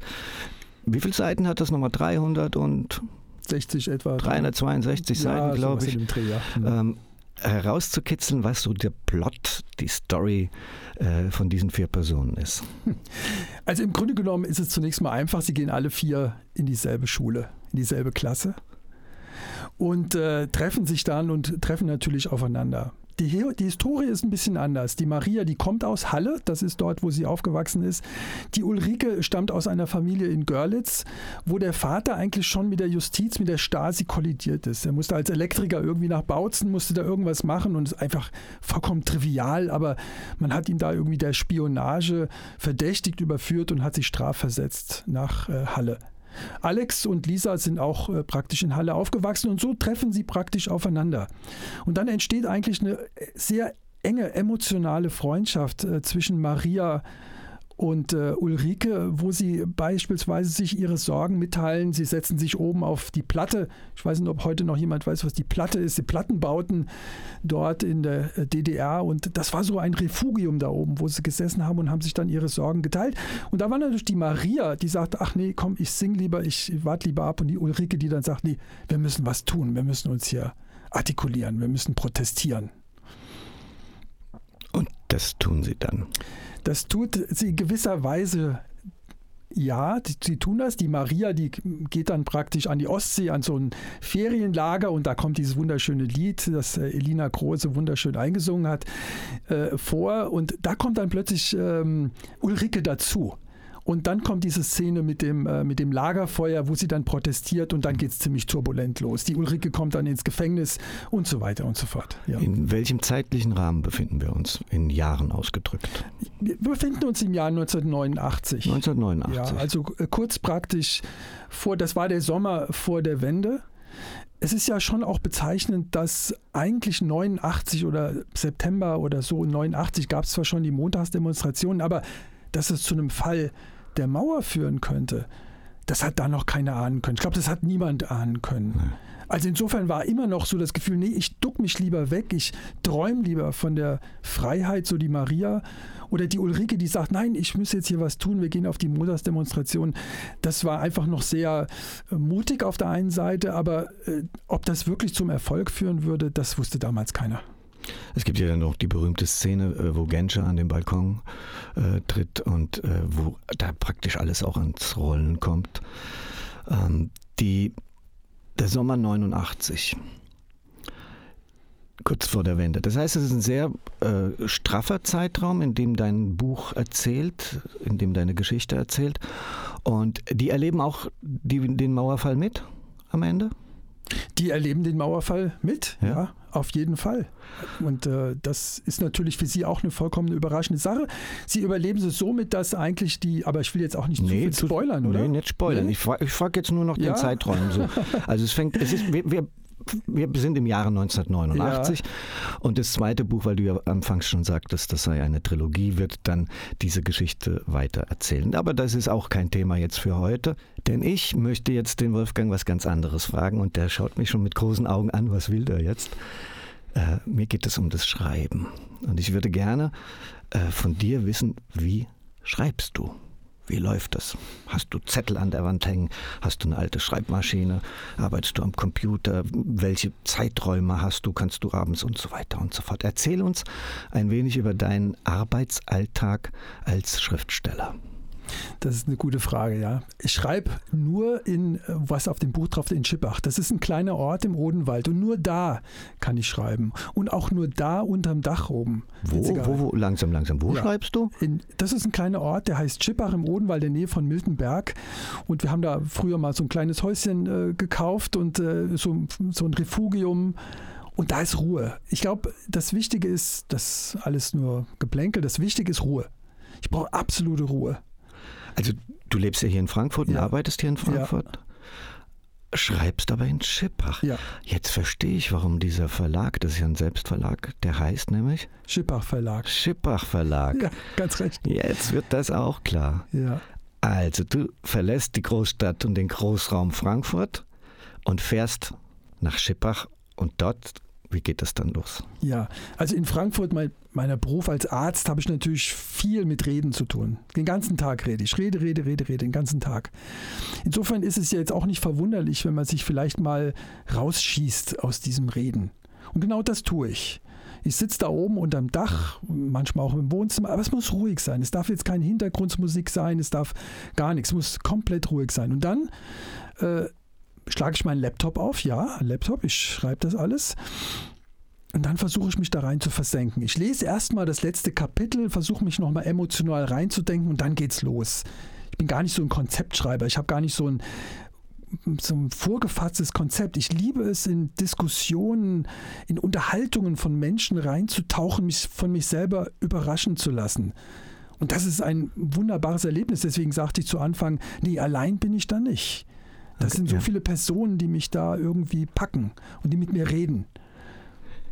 Wie viele Seiten hat das nochmal? 300 und 60 etwa. 362 ja, Seiten, glaube ich. Dreh, ja. Ähm, herauszukitzeln, was so der Plot, die Story äh, von diesen vier Personen ist. Also im Grunde genommen ist es zunächst mal einfach, sie gehen alle vier in dieselbe Schule, in dieselbe Klasse und äh, treffen sich dann und treffen natürlich aufeinander. Die, die Historie ist ein bisschen anders. Die Maria, die kommt aus Halle, das ist dort, wo sie aufgewachsen ist. Die Ulrike stammt aus einer Familie in Görlitz, wo der Vater eigentlich schon mit der Justiz, mit der Stasi kollidiert ist. Er musste als Elektriker irgendwie nach Bautzen, musste da irgendwas machen und ist einfach vollkommen trivial, aber man hat ihn da irgendwie der Spionage verdächtigt überführt und hat sich strafversetzt nach äh, Halle. Alex und Lisa sind auch äh, praktisch in Halle aufgewachsen und so treffen sie praktisch aufeinander. Und dann entsteht eigentlich eine äh, sehr enge emotionale Freundschaft äh, zwischen Maria und äh, Ulrike, wo sie beispielsweise sich ihre Sorgen mitteilen. Sie setzen sich oben auf die Platte. Ich weiß nicht, ob heute noch jemand weiß, was die Platte ist. Die Plattenbauten dort in der äh, DDR. Und das war so ein Refugium da oben, wo sie gesessen haben und haben sich dann ihre Sorgen geteilt. Und da war natürlich die Maria, die sagt, ach nee, komm, ich sing lieber, ich warte lieber ab. Und die Ulrike, die dann sagt, nee, wir müssen was tun. Wir müssen uns hier artikulieren. Wir müssen protestieren. Das tun sie dann. Das tut sie gewisserweise. Ja, die, sie tun das. Die Maria, die geht dann praktisch an die Ostsee, an so ein Ferienlager und da kommt dieses wunderschöne Lied, das äh, Elina Große wunderschön eingesungen hat, äh, vor. Und da kommt dann plötzlich ähm, Ulrike dazu. Und dann kommt diese Szene mit dem, äh, mit dem Lagerfeuer, wo sie dann protestiert und dann geht es ziemlich turbulent los. Die Ulrike kommt dann ins Gefängnis und so weiter und so fort. Ja. In welchem zeitlichen Rahmen befinden wir uns? In Jahren ausgedrückt. Wir befinden uns im Jahr 1989. 1989. Ja, also äh, kurz praktisch vor, das war der Sommer vor der Wende. Es ist ja schon auch bezeichnend, dass eigentlich 89 oder September oder so 89 gab es zwar schon die Montagsdemonstrationen, aber dass es zu einem Fall der Mauer führen könnte, das hat da noch keiner ahnen können. Ich glaube, das hat niemand ahnen können. Also insofern war immer noch so das Gefühl, nee, ich duck mich lieber weg, ich träume lieber von der Freiheit, so die Maria oder die Ulrike, die sagt, nein, ich muss jetzt hier was tun, wir gehen auf die Montagsdemonstration. Das war einfach noch sehr äh, mutig auf der einen Seite, aber äh, ob das wirklich zum Erfolg führen würde, das wusste damals keiner. Es gibt ja dann noch die berühmte Szene, äh, wo Genscher an den Balkon äh, tritt und äh, wo da praktisch alles auch ans Rollen kommt. Ähm, die, der Sommer 89. Kurz vor der Wende. Das heißt, es ist ein sehr äh, straffer Zeitraum, in dem dein Buch erzählt, in dem deine Geschichte erzählt. Und die erleben auch die, den Mauerfall mit am Ende? Die erleben den Mauerfall mit, Ja. ja, auf jeden Fall. Und äh, das ist natürlich für sie auch eine vollkommen überraschende Sache. Sie überleben es somit, dass eigentlich die, aber ich will jetzt auch nicht zu viel zu- spoilern, oder? Nee, nicht spoilern. Nee? Ich frage frag jetzt nur noch Ja. den Zeitraum. So. Also es fängt, es ist, wir, wir wir sind im Jahre 1989 Ja. und das zweite Buch, weil du ja anfangs schon sagtest, das sei eine Trilogie, wird dann diese Geschichte weiter erzählen. Aber das ist auch kein Thema jetzt für heute, denn ich möchte jetzt den Wolfgang was ganz anderes fragen und der schaut mich schon mit großen Augen an, was will der jetzt? Äh, mir geht es um das Schreiben und ich würde gerne äh, von dir wissen, wie schreibst du? Wie läuft das? Hast du Zettel an der Wand hängen? Hast du eine alte Schreibmaschine? Arbeitest du am Computer? Welche Zeiträume hast du? Kannst du abends und so weiter und so fort? Erzähl uns ein wenig über deinen Arbeitsalltag als Schriftsteller. Das ist eine gute Frage, ja. Ich schreibe nur in, äh, was auf dem Buch drauf in Schippach. Das ist ein kleiner Ort im Odenwald und nur da kann ich schreiben. Und auch nur da unterm Dach oben. Wo, wo, wo, langsam, langsam, wo Ja. schreibst du? In, das ist ein kleiner Ort, der heißt Schippach im Odenwald, in der Nähe von Miltenberg. Und wir haben da früher mal so ein kleines Häuschen äh, gekauft und äh, so, so ein Refugium. Und da ist Ruhe. Ich glaube, das Wichtige ist, das alles nur Geplänkel, das Wichtige ist Ruhe. Ich brauche absolute Ruhe. Also du lebst ja hier in Frankfurt und Ja. arbeitest hier in Frankfurt. Schreibst aber in Schippach. Ja. Jetzt verstehe ich, warum dieser Verlag, das ist ja ein Selbstverlag, der heißt nämlich Schippach Verlag. Schippach Verlag. Ja, ganz recht. Jetzt wird das auch klar. Ja. Also du verlässt die Großstadt und den Großraum Frankfurt und fährst nach Schippach und dort, wie geht das dann los? Ja, also in Frankfurt, mein, meiner Beruf als Arzt, habe ich natürlich viel mit Reden zu tun. Den ganzen Tag rede ich. Rede, rede, rede, rede, den ganzen Tag. Insofern ist es ja jetzt auch nicht verwunderlich, wenn man sich vielleicht mal rausschießt aus diesem Reden. Und genau das tue ich. Ich sitze da oben unterm Dach, manchmal auch im Wohnzimmer, aber es muss ruhig sein. Es darf jetzt keine Hintergrundmusik sein, es darf gar nichts, es muss komplett ruhig sein. Und dann äh, schlage ich meinen Laptop auf, ja, Laptop, ich schreibe das alles. Und dann versuche ich mich da rein zu versenken. Ich lese erstmal das letzte Kapitel, versuche mich nochmal emotional reinzudenken und dann geht's los. Ich bin gar nicht so ein Konzeptschreiber. Ich habe gar nicht so ein, so ein vorgefasstes Konzept. Ich liebe es, in Diskussionen, in Unterhaltungen von Menschen reinzutauchen, mich von mich selber überraschen zu lassen. Und das ist ein wunderbares Erlebnis. Deswegen sagte ich zu Anfang, nee, allein bin ich da nicht. Das Okay, sind so ja. viele Personen, die mich da irgendwie packen und die mit mir reden.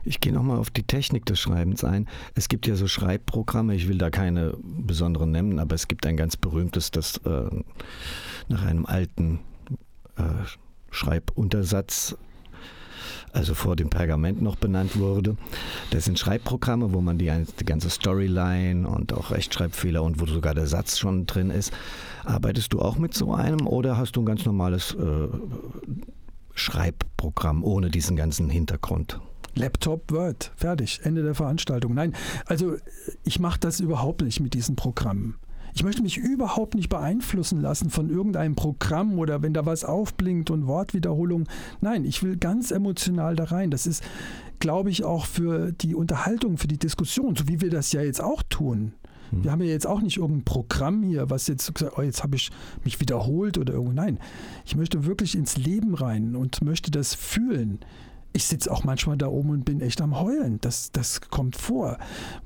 Ich gehe nochmal auf die Technik des Schreibens ein. Es gibt ja so Schreibprogramme, ich will da keine besonderen nennen, aber es gibt ein ganz berühmtes, das äh, nach einem alten äh, Schreibuntersatz, also vor dem Pergament noch benannt wurde. Das sind Schreibprogramme, wo man die, die ganze Storyline und auch Rechtschreibfehler und wo sogar der Satz schon drin ist. Arbeitest du auch mit so einem oder hast du ein ganz normales äh, Schreibprogramm ohne diesen ganzen Hintergrund? Laptop, Word, fertig, Ende der Veranstaltung. Nein, also ich mache das überhaupt nicht mit diesen Programmen. Ich möchte mich überhaupt nicht beeinflussen lassen von irgendeinem Programm oder wenn da was aufblinkt und Wortwiederholung. Nein, ich will ganz emotional da rein. Das ist, glaube ich, auch für die Unterhaltung, für die Diskussion, so wie wir das ja jetzt auch tun. Wir haben ja jetzt auch nicht irgendein Programm hier, was jetzt gesagt, oh, jetzt habe ich mich wiederholt oder irgendwo. Nein, ich möchte wirklich ins Leben rein und möchte das fühlen. Ich sitze auch manchmal da oben und bin echt am Heulen. Das, das kommt vor,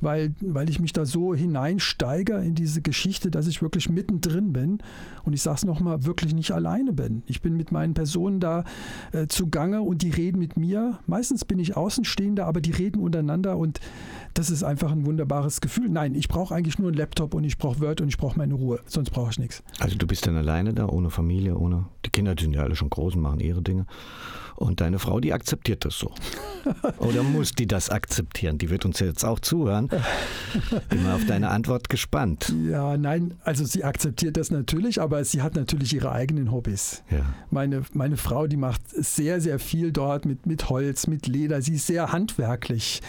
weil, weil ich mich da so hineinsteige in diese Geschichte, dass ich wirklich mittendrin bin und ich sage es nochmal, wirklich nicht alleine bin. Ich bin mit meinen Personen da äh, zugange und die reden mit mir. Meistens bin ich Außenstehender, aber die reden untereinander und das ist einfach ein wunderbares Gefühl. Nein, ich brauche eigentlich nur einen Laptop und ich brauche Word und ich brauche meine Ruhe. Sonst brauche ich nichts. Also du bist dann alleine da, ohne Familie, ohne. Die Kinder die sind ja alle schon groß und machen ihre Dinge. Und deine Frau, die akzeptiert das so. Oder muss die das akzeptieren? Die wird uns jetzt auch zuhören. Bin mal auf deine Antwort gespannt. Ja, nein, also sie akzeptiert das natürlich, aber sie hat natürlich ihre eigenen Hobbys. Ja. Meine, meine Frau, die macht sehr, sehr viel dort mit, mit Holz, mit Leder. Sie ist sehr handwerklich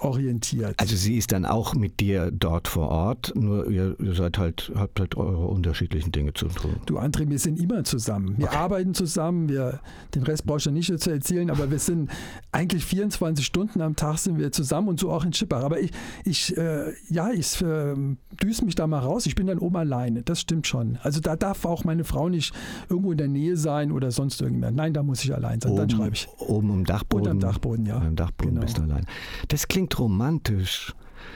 orientiert. Also sie ist dann auch mit dir dort vor Ort, nur ihr, ihr seid halt, habt halt eure unterschiedlichen Dinge zu tun. Du, André, wir sind immer zusammen. Wir arbeiten zusammen. Wir, den Rest brauchst du nicht zu erzählen, aber wir sind eigentlich 24 Stunden am Tag sind wir zusammen und so auch in Schippach. Aber ich, ich äh, ja, ich äh, düse mich da mal raus. Ich bin dann oben alleine. Das stimmt schon. Also da darf auch meine Frau nicht irgendwo in der Nähe sein oder sonst irgendjemand. Nein, da muss ich allein sein. Dann schreibe ich. Oben im Dachboden. Unterm Dachboden, ja. Am Dachboden Genau. bist du allein. Das klingt romantisch.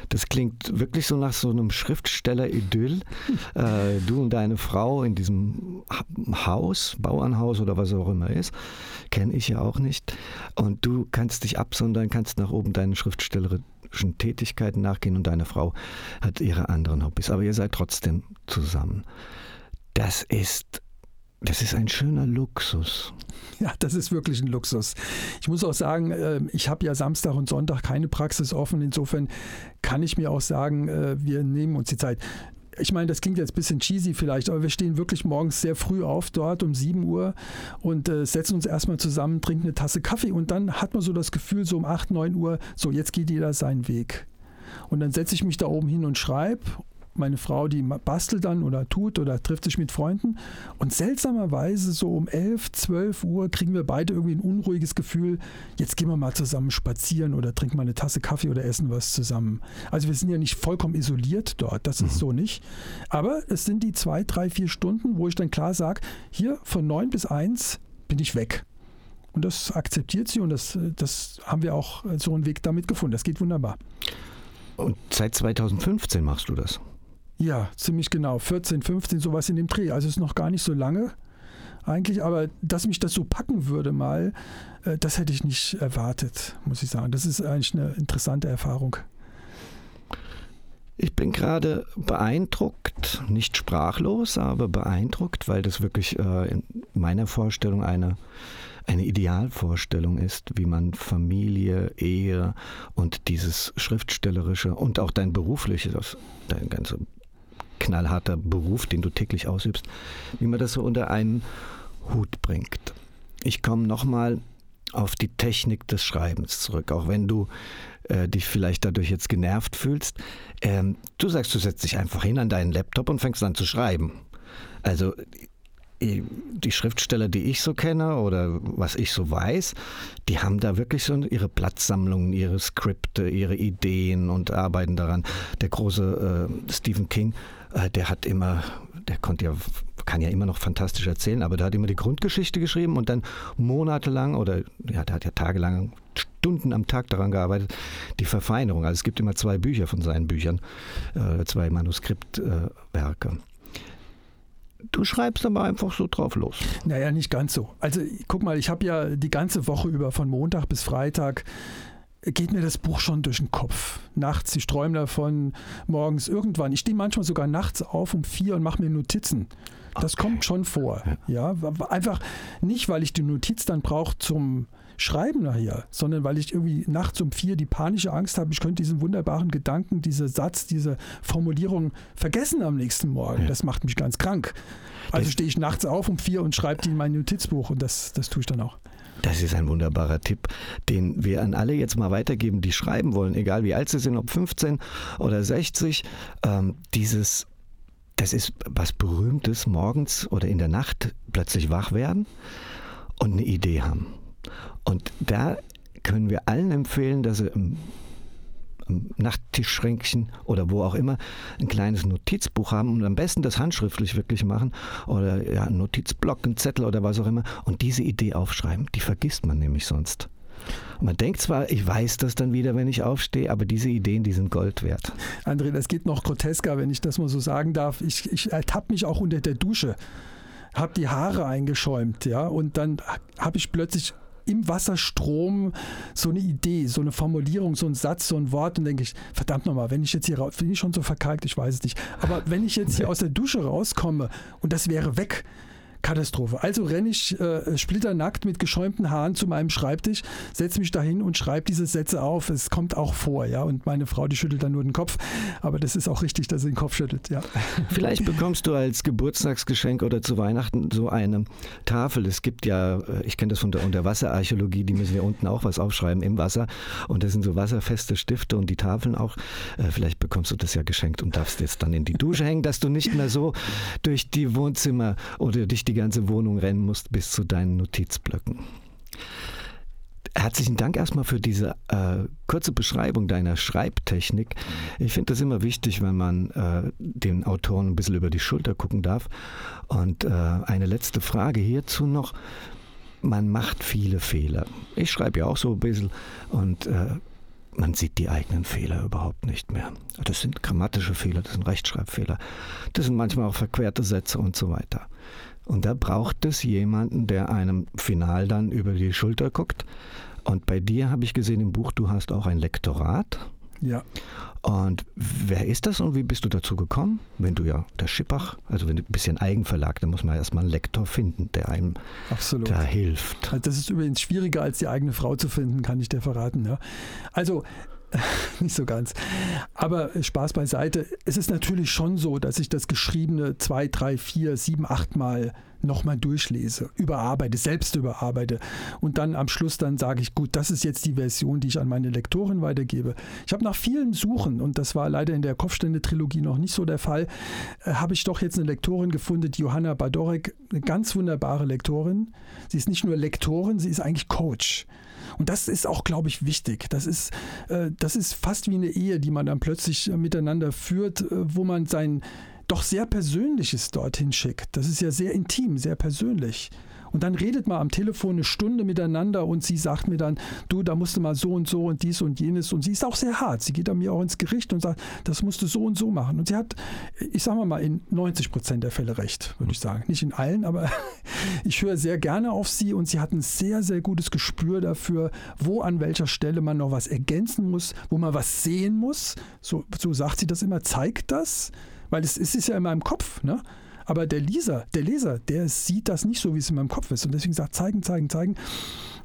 Das klingt wirklich so nach so einem Schriftsteller-Idyll. Äh, du und deine Frau in diesem Haus, Bauernhaus oder was auch immer ist, kenne ich ja auch nicht. Und du kannst dich absondern, kannst nach oben deinen schriftstellerischen Tätigkeiten nachgehen und deine Frau hat ihre anderen Hobbys. Aber ihr seid trotzdem zusammen. Das ist das ist ein schöner Luxus. Ja, das ist wirklich ein Luxus. Ich muss auch sagen, ähm, ich habe ja Samstag und Sonntag keine Praxis offen. Insofern kann ich mir auch sagen, äh, wir nehmen uns die Zeit. Ich meine, das klingt jetzt ein bisschen cheesy vielleicht, aber wir stehen wirklich morgens sehr früh auf dort um 7 Uhr und äh, setzen uns erstmal zusammen, trinken eine Tasse Kaffee und dann hat man so das Gefühl, so um 8, 9 Uhr, so jetzt geht jeder seinen Weg. Und dann setze ich mich da oben hin und schreibe meine Frau, die bastelt dann oder tut oder trifft sich mit Freunden. Und seltsamerweise so um 11, 12 Uhr kriegen wir beide irgendwie ein unruhiges Gefühl, jetzt gehen wir mal zusammen spazieren oder trinken mal eine Tasse Kaffee oder essen was zusammen. Also wir sind ja nicht vollkommen isoliert dort, das ist mhm. so nicht. Aber es sind die zwei, drei, vier Stunden, wo ich dann klar sage, hier von 9 bis 1 bin ich weg. Und das akzeptiert sie und das, das haben wir auch so einen Weg damit gefunden. Das geht wunderbar. Und seit 2015 machst du das? Ja, ziemlich genau. 14, 15, sowas in dem Dreh. Also ist noch gar nicht so lange eigentlich, aber dass mich das so packen würde mal, äh, das hätte ich nicht erwartet, muss ich sagen. Das ist eigentlich eine interessante Erfahrung. Ich bin gerade beeindruckt, nicht sprachlos, aber beeindruckt, weil das wirklich äh, in meiner Vorstellung eine, eine Idealvorstellung ist, wie man Familie, Ehe und dieses Schriftstellerische und auch dein berufliches, dein ganze knallharter Beruf, den du täglich ausübst, wie man das so unter einen Hut bringt. Ich komme nochmal auf die Technik des Schreibens zurück, auch wenn du äh, dich vielleicht dadurch jetzt genervt fühlst. Ähm, du sagst, du setzt dich einfach hin an deinen Laptop und fängst an zu schreiben. Also die Schriftsteller, die ich so kenne oder was ich so weiß, die haben da wirklich so ihre Platzsammlungen, ihre Skripte, ihre Ideen und arbeiten daran. Der große äh, Stephen King äh, der hat immer, der konnte ja, kann ja immer noch fantastisch erzählen, aber der hat immer die Grundgeschichte geschrieben und dann monatelang oder ja, der hat ja tagelang, Stunden am Tag daran gearbeitet, die Verfeinerung. Also es gibt immer zwei Bücher von seinen Büchern, äh, zwei Manuskriptwerke. Du schreibst aber einfach so drauf los. Naja, nicht ganz so. Also guck mal, ich habe ja die ganze Woche über von Montag bis Freitag geht mir das Buch schon durch den Kopf. Nachts, ich träume davon, morgens irgendwann. Ich stehe manchmal sogar nachts auf um vier und mache mir Notizen. Das okay. kommt schon vor. Ja. einfach nicht, weil ich die Notiz dann brauche zum Schreiben nachher, sondern weil ich irgendwie nachts um vier die panische Angst habe, ich könnte diesen wunderbaren Gedanken, diesen Satz, diese Formulierung vergessen am nächsten Morgen. Ja. Das macht mich ganz krank. Also stehe ich nachts auf um vier und schreibe die in mein Notizbuch und das, das tue ich dann auch. Das ist ein wunderbarer Tipp, den wir an alle jetzt mal weitergeben, die schreiben wollen, egal wie alt sie sind, ob 15 oder 60. Ähm, dieses, das ist was Berühmtes, morgens oder in der Nacht plötzlich wach werden und eine Idee haben. Und da können wir allen empfehlen, dass sie Nachttischschränkchen oder wo auch immer ein kleines Notizbuch haben und am besten das handschriftlich wirklich machen oder ja, einen Notizblock, einen Zettel oder was auch immer und diese Idee aufschreiben. Die vergisst man nämlich sonst. man denkt zwar, ich weiß das dann wieder, wenn ich aufstehe, aber diese Ideen, die sind Gold wert. André, das geht noch grotesker, wenn ich das mal so sagen darf. Ich, ich ertappe mich auch unter der Dusche habe die Haare eingeschäumt, ja, und dann habe ich plötzlich im Wasserstrom so eine Idee, so eine Formulierung, so ein Satz, so ein Wort und denke ich, verdammt nochmal, wenn ich jetzt hier raus, bin ich schon so verkalkt, ich weiß es nicht, aber wenn ich jetzt hier aus der Dusche rauskomme und das wäre weg, Katastrophe. Also renne ich äh, splitternackt mit geschäumten Haaren zu meinem Schreibtisch, setze mich dahin und schreibe diese Sätze auf. Es kommt auch vor, ja. Und meine Frau, die schüttelt dann nur den Kopf. Aber das ist auch richtig, dass sie den Kopf schüttelt, ja. Vielleicht bekommst du als Geburtstagsgeschenk oder zu Weihnachten so eine Tafel. Es gibt ja, äh, ich kenne das von der Unterwasserarchäologie, die müssen ja unten auch was aufschreiben im Wasser. Und das sind so wasserfeste Stifte und die Tafeln auch. Äh, vielleicht bekommst du das ja geschenkt und darfst jetzt dann in die Dusche hängen, dass du nicht mehr so durch die Wohnzimmer oder durch die die ganze Wohnung rennen musst bis zu deinen Notizblöcken. Herzlichen Dank erstmal für diese äh, kurze Beschreibung deiner Schreibtechnik. Ich finde das immer wichtig, wenn man äh, den Autoren ein bisschen über die Schulter gucken darf. Und äh, eine letzte Frage hierzu noch. Man macht viele Fehler. Ich schreibe ja auch so ein bisschen und äh, man sieht die eigenen Fehler überhaupt nicht mehr. Das sind grammatische Fehler, das sind Rechtschreibfehler, das sind manchmal auch verquerte Sätze und so weiter. Und da braucht es jemanden, der einem final dann über die Schulter guckt. Und bei dir habe ich gesehen im Buch, du hast auch ein Lektorat. Ja. Und wer ist das und wie bist du dazu gekommen? Wenn du ja der Schippach, also wenn du ein bisschen Eigenverlag, dann muss man erstmal einen Lektor finden, der einem Absolut. da hilft. Also Das ist übrigens schwieriger als die eigene Frau zu finden, kann ich dir verraten. Ja. Also nicht so ganz. Aber Spaß beiseite. Es ist natürlich schon so, dass ich das Geschriebene zwei, drei, vier, sieben, acht Mal nochmal durchlese, überarbeite, selbst überarbeite und dann am Schluss dann sage ich, gut, das ist jetzt die Version, die ich an meine Lektorin weitergebe. Ich habe nach vielen Suchen, und das war leider in der Kopfstände-Trilogie noch nicht so der Fall, äh, habe ich doch jetzt eine Lektorin gefunden, Johanna Badorek, eine ganz wunderbare Lektorin. Sie ist nicht nur Lektorin, sie ist eigentlich Coach. Und das ist auch, glaube ich, wichtig. Das ist, äh, das ist fast wie eine Ehe, die man dann plötzlich miteinander führt, äh, wo man sein doch sehr Persönliches dorthin schickt. Das ist ja sehr intim, sehr persönlich. Und dann redet man am Telefon eine Stunde miteinander und sie sagt mir dann, du, da musst du mal so und so und dies und jenes. Und sie ist auch sehr hart. Sie geht an mir auch ins Gericht und sagt, das musst du so und so machen. Und sie hat, ich sage mal, in 90 Prozent der Fälle recht, würde ich sagen. Nicht in allen, aber ich höre sehr gerne auf sie und sie hat ein sehr, sehr gutes Gespür dafür, wo an welcher Stelle man noch was ergänzen muss, wo man was sehen muss. So, so sagt sie das immer, zeigt das. Weil es, es ist ja in meinem Kopf, ne? Aber der Leser, der Leser, der sieht das nicht so, wie es in meinem Kopf ist. Und deswegen sagt, zeigen, zeigen, zeigen.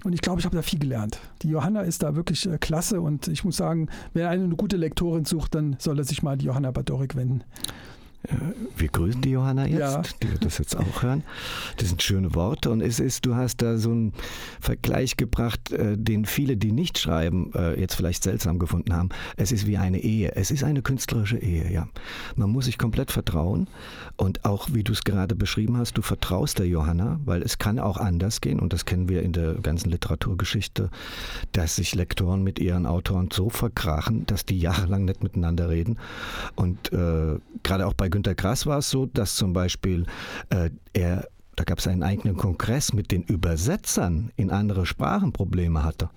Und ich glaube, ich habe da viel gelernt. Die Johanna ist da wirklich äh, klasse und ich muss sagen, wer eine, eine gute Lektorin sucht, dann soll er sich mal die Johanna Badorik wenden. Wir grüßen die Johanna jetzt, Ja. die wird das jetzt auch hören. Das sind schöne Worte und es ist, du hast da so einen Vergleich gebracht, äh, den viele, die nicht schreiben, äh, jetzt vielleicht seltsam gefunden haben. Es ist wie eine Ehe. Es ist eine künstlerische Ehe, ja. Man muss sich komplett vertrauen und auch, wie du es gerade beschrieben hast, du vertraust der Johanna, weil es kann auch anders gehen und das kennen wir in der ganzen Literaturgeschichte, dass sich Lektoren mit ihren Autoren so verkrachen, dass die jahrelang nicht miteinander reden und äh, gerade auch bei Günter Grass war es so, dass zum Beispiel äh, er, da gab es einen eigenen Kongress mit den Übersetzern in andere Sprachen Probleme hatte.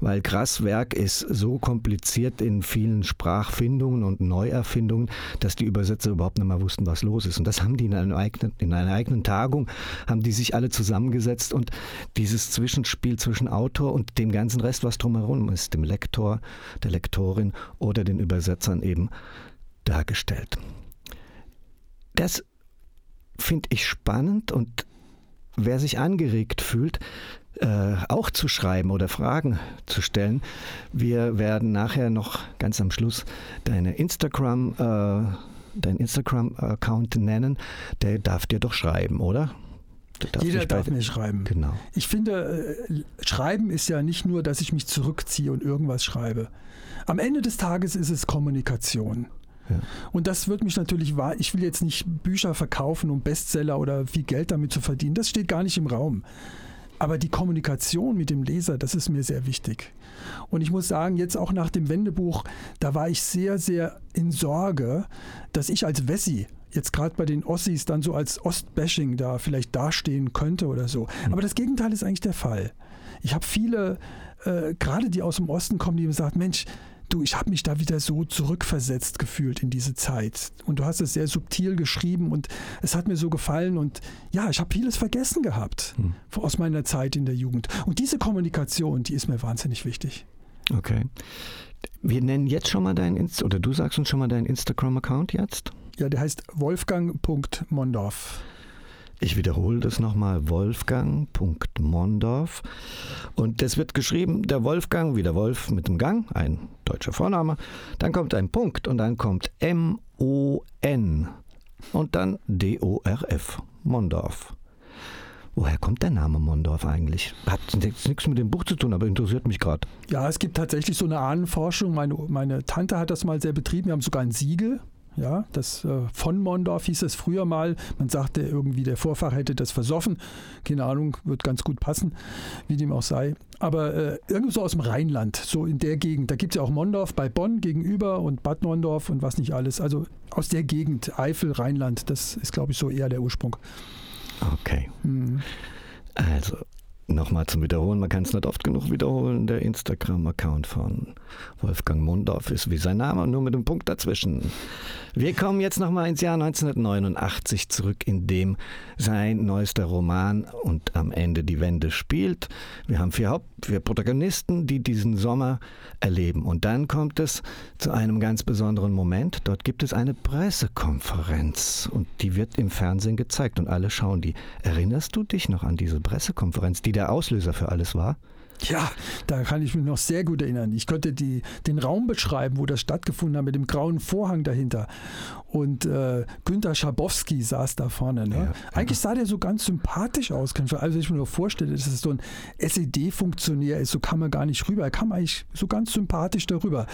Weil Grass Werk ist so kompliziert in vielen Sprachfindungen und Neuerfindungen, dass die Übersetzer überhaupt nicht mehr wussten, was los ist. Und das haben die in einer eigenen, in einer eigenen Tagung, haben die sich alle zusammengesetzt und dieses Zwischenspiel zwischen Autor und dem ganzen Rest, was drumherum ist, dem Lektor, der Lektorin oder den Übersetzern eben dargestellt. Das finde ich spannend und wer sich angeregt fühlt, äh, auch zu schreiben oder Fragen zu stellen, wir werden nachher noch ganz am Schluss deine Instagram, äh, deinen Instagram-Account nennen. Der darf dir doch schreiben, oder? Darf Jeder darf mir schreiben. Genau. Ich finde, äh, Schreiben ist ja nicht nur, dass ich mich zurückziehe und irgendwas schreibe. Am Ende des Tages ist es Kommunikation. Ja. Und das wird mich natürlich wahr. Ich will jetzt nicht Bücher verkaufen, um Bestseller oder viel Geld damit zu verdienen. Das steht gar nicht im Raum. Aber die Kommunikation mit dem Leser, das ist mir sehr wichtig. Und ich muss sagen, jetzt auch nach dem Wendebuch, da war ich sehr, sehr in Sorge, dass ich als Wessi jetzt gerade bei den Ossis dann so als Ostbashing da vielleicht dastehen könnte oder so. Aber das Gegenteil ist eigentlich der Fall. Ich habe viele, äh, gerade die aus dem Osten kommen, die mir sagen, Mensch, du, ich habe mich da wieder so zurückversetzt gefühlt in diese Zeit. Und du hast es sehr subtil geschrieben und es hat mir so gefallen. Und ja, ich habe vieles vergessen gehabt aus meiner Zeit in der Jugend. Und diese Kommunikation, die ist mir wahnsinnig wichtig. Okay. Wir nennen jetzt schon mal deinen Inst oder du sagst uns schon mal deinen Instagram-Account jetzt. Ja, der heißt wolfgang.mondorf. Ich wiederhole das nochmal, wolfgang.mondorf. Und das wird geschrieben, der Wolfgang wie der Wolf mit dem Gang, ein deutscher Vorname. Dann kommt ein Punkt und dann kommt M-O-N und dann D-O-R-F, Mondorf. Woher kommt der Name Mondorf eigentlich? Hat nichts mit dem Buch zu tun, aber interessiert mich gerade. Ja, es gibt tatsächlich so eine Ahnenforschung. Meine, meine Tante hat das mal sehr betrieben. Wir haben sogar ein Siegel. Ja, das äh, von Mondorf hieß es früher mal. Man sagte irgendwie, der Vorfahr hätte das versoffen. Keine Ahnung, wird ganz gut passen, wie dem auch sei. Aber äh, irgendwo so aus dem Rheinland, so in der Gegend. Da gibt es ja auch Mondorf bei Bonn gegenüber und Bad Mondorf und was nicht alles. Also aus der Gegend, Eifel, Rheinland, das ist, glaube ich, so eher der Ursprung. Okay. Hm. Also, Nochmal zum Wiederholen, man kann es nicht oft genug wiederholen. Der Instagram-Account von Wolfgang Mundorf ist wie sein Name, nur mit einem Punkt dazwischen. Wir kommen jetzt nochmal ins Jahr 1989 zurück, in dem sein neuester Roman und am Ende die Wende spielt. Wir haben vier Haupt-, vier Protagonisten, die diesen Sommer erleben. Und dann kommt es zu einem ganz besonderen Moment. Dort gibt es eine Pressekonferenz und die wird im Fernsehen gezeigt und alle schauen die. Erinnerst du dich noch an diese Pressekonferenz, die der Auslöser für alles war? Ja, da kann ich mich noch sehr gut erinnern. Ich konnte die, den Raum beschreiben, wo das stattgefunden hat, mit dem grauen Vorhang dahinter. Und äh, Günter Schabowski saß da vorne. Ne? Ja, Eigentlich sah der so ganz sympathisch aus. Also ich mir nur vorstelle, dass es so ein SED-Funktionär ist, so kam er gar nicht rüber. Er kam eigentlich so ganz sympathisch darüber.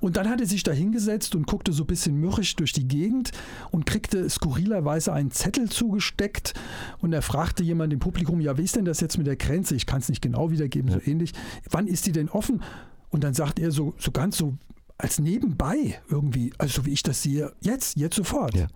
Und dann hat er sich da hingesetzt und guckte so ein bisschen mürrisch durch die Gegend und kriegte skurrilerweise einen Zettel zugesteckt. Und er fragte jemand im Publikum, ja, wie ist denn das jetzt mit der Grenze? Ich kann es nicht genau wiedergeben so ähnlich. Wann ist die denn offen? Und dann sagt er so, so ganz so als nebenbei irgendwie, also so wie ich das sehe, jetzt, jetzt sofort. Ja.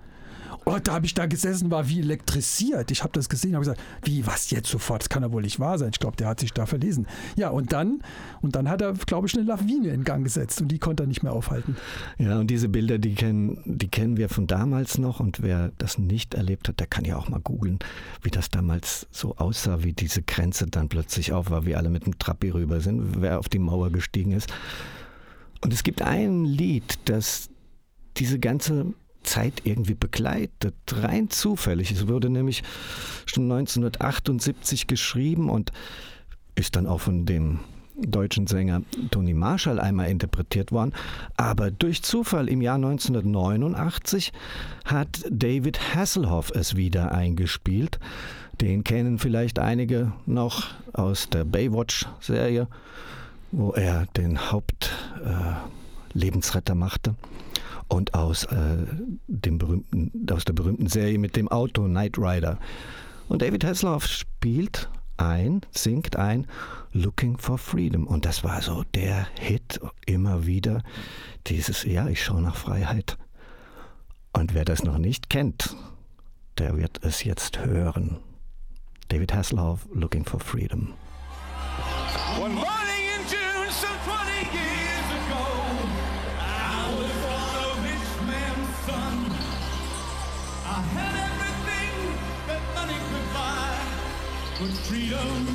Oh, da habe ich da gesessen, war wie elektrisiert. Ich habe das gesehen, habe gesagt, wie, was jetzt sofort? Das kann ja wohl nicht wahr sein. Ich glaube, der hat sich da verlesen. Ja, und dann, und dann hat er, glaube ich, eine Lawine in Gang gesetzt und die konnte er nicht mehr aufhalten. Ja, und diese Bilder, die kennen, die kennen wir von damals noch und wer das nicht erlebt hat, der kann ja auch mal googeln, wie das damals so aussah, wie diese Grenze dann plötzlich auf war, wie alle mit dem Trappi rüber sind, wer auf die Mauer gestiegen ist. Und es gibt ein Lied, das diese ganze Zeit irgendwie begleitet, rein zufällig. Es wurde nämlich schon 1978 geschrieben und ist dann auch von dem deutschen Sänger Tony Marshall einmal interpretiert worden. Aber durch Zufall im Jahr 1989 hat David Hasselhoff es wieder eingespielt. Den kennen vielleicht einige noch aus der Baywatch-Serie, wo er den Hauptlebensretter äh, machte und aus, äh, dem berühmten, aus der berühmten Serie mit dem Auto Knight Rider. Und David Hasselhoff spielt ein, singt ein Looking for Freedom. Und das war so der Hit immer wieder. Dieses, ja, ich schaue nach Freiheit. Und wer das noch nicht kennt, der wird es jetzt hören. David Hasselhoff, Looking for Freedom. One morning freedom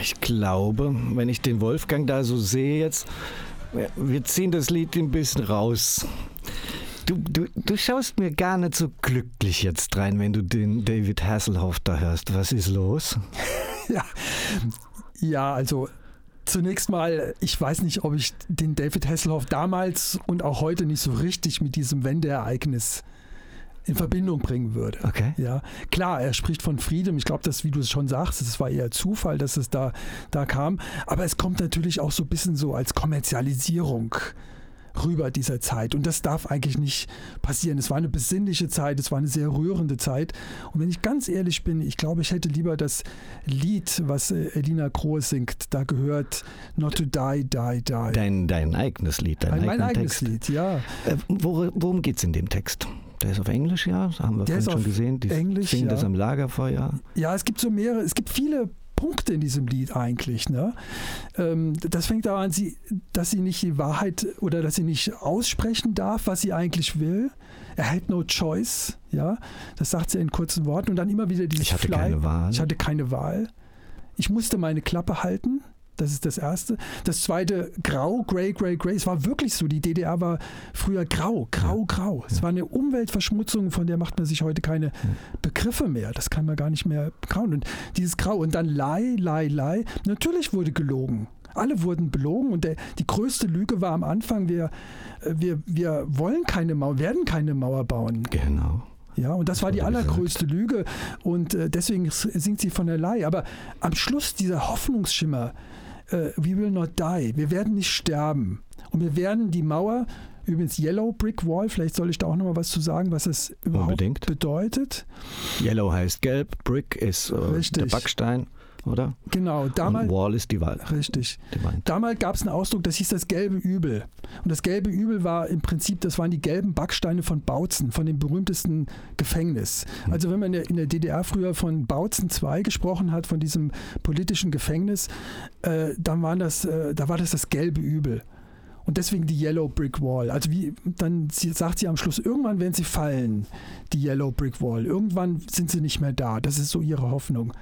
Ich glaube, wenn ich den Wolfgang da so sehe jetzt, wir ziehen das Lied ein bisschen raus. Du, du, du schaust mir gar nicht so glücklich jetzt rein, wenn du den David Hasselhoff da hörst. Was ist los? ja. ja, also zunächst mal, ich weiß nicht, ob ich den David Hasselhoff damals und auch heute nicht so richtig mit diesem Wendeereignis in Verbindung bringen würde. Okay. Ja, klar, er spricht von Frieden. Ich glaube, dass, wie du es schon sagst, es war eher Zufall, dass es da, da kam. Aber es kommt natürlich auch so ein bisschen so als Kommerzialisierung rüber dieser Zeit. Und das darf eigentlich nicht passieren. Es war eine besinnliche Zeit, es war eine sehr rührende Zeit. Und wenn ich ganz ehrlich bin, ich glaube, ich hätte lieber das Lied, was äh, Elina Krohe singt, da gehört Not to Die, Die, Die. Dein, dein eigenes Lied, dein mein eigenes Lied, ja. Äh, wor worum geht es in dem Text? Der ist auf Englisch, ja, das haben wir vorhin schon gesehen. Die Englisch, singen ja. das am Lagerfeuer. Ja, es gibt so mehrere, es gibt viele Punkte in diesem Lied eigentlich. Ne? Ähm, das fängt daran an, dass sie nicht die Wahrheit oder dass sie nicht aussprechen darf, was sie eigentlich will. Er hat no choice, ja. Das sagt sie in kurzen Worten und dann immer wieder dieses Ich hatte Fly. keine Wahl. Ich hatte keine Wahl. Ich musste meine Klappe halten. Das ist das Erste. Das Zweite, grau, grey, grey, grey. Es war wirklich so. Die DDR war früher grau, grau, grau. Es war eine Umweltverschmutzung, von der macht man sich heute keine Begriffe mehr. Das kann man gar nicht mehr kauen. Und dieses Grau. Und dann Lie, Lie, Lie. Natürlich wurde gelogen. Alle wurden belogen und der, die größte Lüge war am Anfang, wir, äh, wir, wir wollen keine Mauer, werden keine Mauer bauen. Genau. Ja, und das, war die wurde gesagt. allergrößte Lüge und äh, deswegen singt sie von der Leih. Aber am Schluss dieser Hoffnungsschimmer, äh, we will not die, wir werden nicht sterben und wir werden die Mauer, übrigens Yellow Brick Wall, vielleicht soll ich da auch nochmal was zu sagen, was das überhaupt Unbedingt. bedeutet. Yellow heißt gelb, Brick ist äh, der Backstein, oder? Genau, Und damals, Wall ist die Wand. richtig. Wand. Damals gab es einen Ausdruck, das hieß das gelbe Übel. Und das gelbe Übel war im Prinzip, das waren die gelben Backsteine von Bautzen, von dem berühmtesten Gefängnis. Also wenn man in der- in der DDR früher von Bautzen 2 gesprochen hat, von diesem politischen Gefängnis, äh, dann waren das, äh, da war das das gelbe Übel. Und deswegen die Yellow Brick Wall. Also wie, dann sagt sie am Schluss, irgendwann werden sie fallen, die Yellow Brick Wall. Irgendwann sind sie nicht mehr da. Das ist so ihre Hoffnung.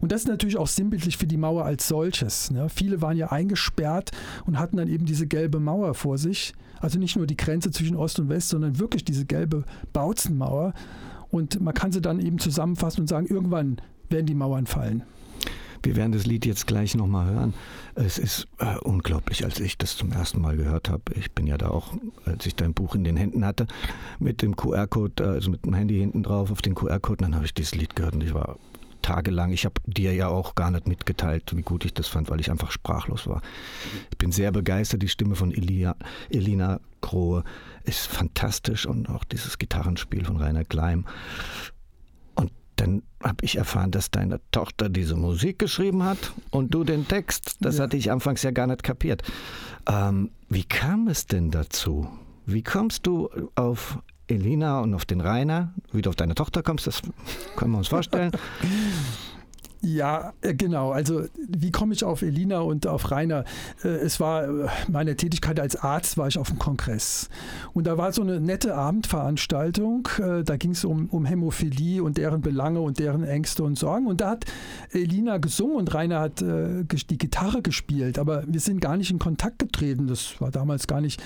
Und das ist natürlich auch sinnbildlich für die Mauer als solches. Ne? Viele waren ja eingesperrt und hatten dann eben diese gelbe Mauer vor sich. Also nicht nur die Grenze zwischen Ost und West, sondern wirklich diese gelbe Bautzenmauer. Und man kann sie dann eben zusammenfassen und sagen, irgendwann werden die Mauern fallen. Wir werden das Lied jetzt gleich nochmal hören. Es ist äh, unglaublich, als ich das zum ersten Mal gehört habe. Ich bin ja da auch, als ich dein Buch in den Händen hatte, mit dem QR-Code, äh, also mit dem Handy hinten drauf auf den QR-Code, dann habe ich dieses Lied gehört und ich war tagelang. Ich habe dir ja auch gar nicht mitgeteilt, wie gut ich das fand, weil ich einfach sprachlos war. Ich bin sehr begeistert. Die Stimme von Elia, Elina Krohe ist fantastisch und auch dieses Gitarrenspiel von Rainer Kleim. Und dann habe ich erfahren, dass deine Tochter diese Musik geschrieben hat und du den Text. Das Ja. hatte ich anfangs ja gar nicht kapiert. Ähm, wie kam es denn dazu? Wie kommst du auf Elina und auf den Rainer? Wie du auf deine Tochter kommst, das können wir uns vorstellen. Ja, äh, genau. Also wie komme ich auf Elina und auf Rainer? Äh, Es war äh, meine Tätigkeit als Arzt, war ich auf dem Kongress. Und da war so eine nette Abendveranstaltung. Da ging es um, um Hämophilie und deren Belange und deren Ängste und Sorgen. Und da hat Elina gesungen und Rainer hat die Gitarre gespielt. Aber wir sind gar nicht in Kontakt getreten. Das war damals gar nicht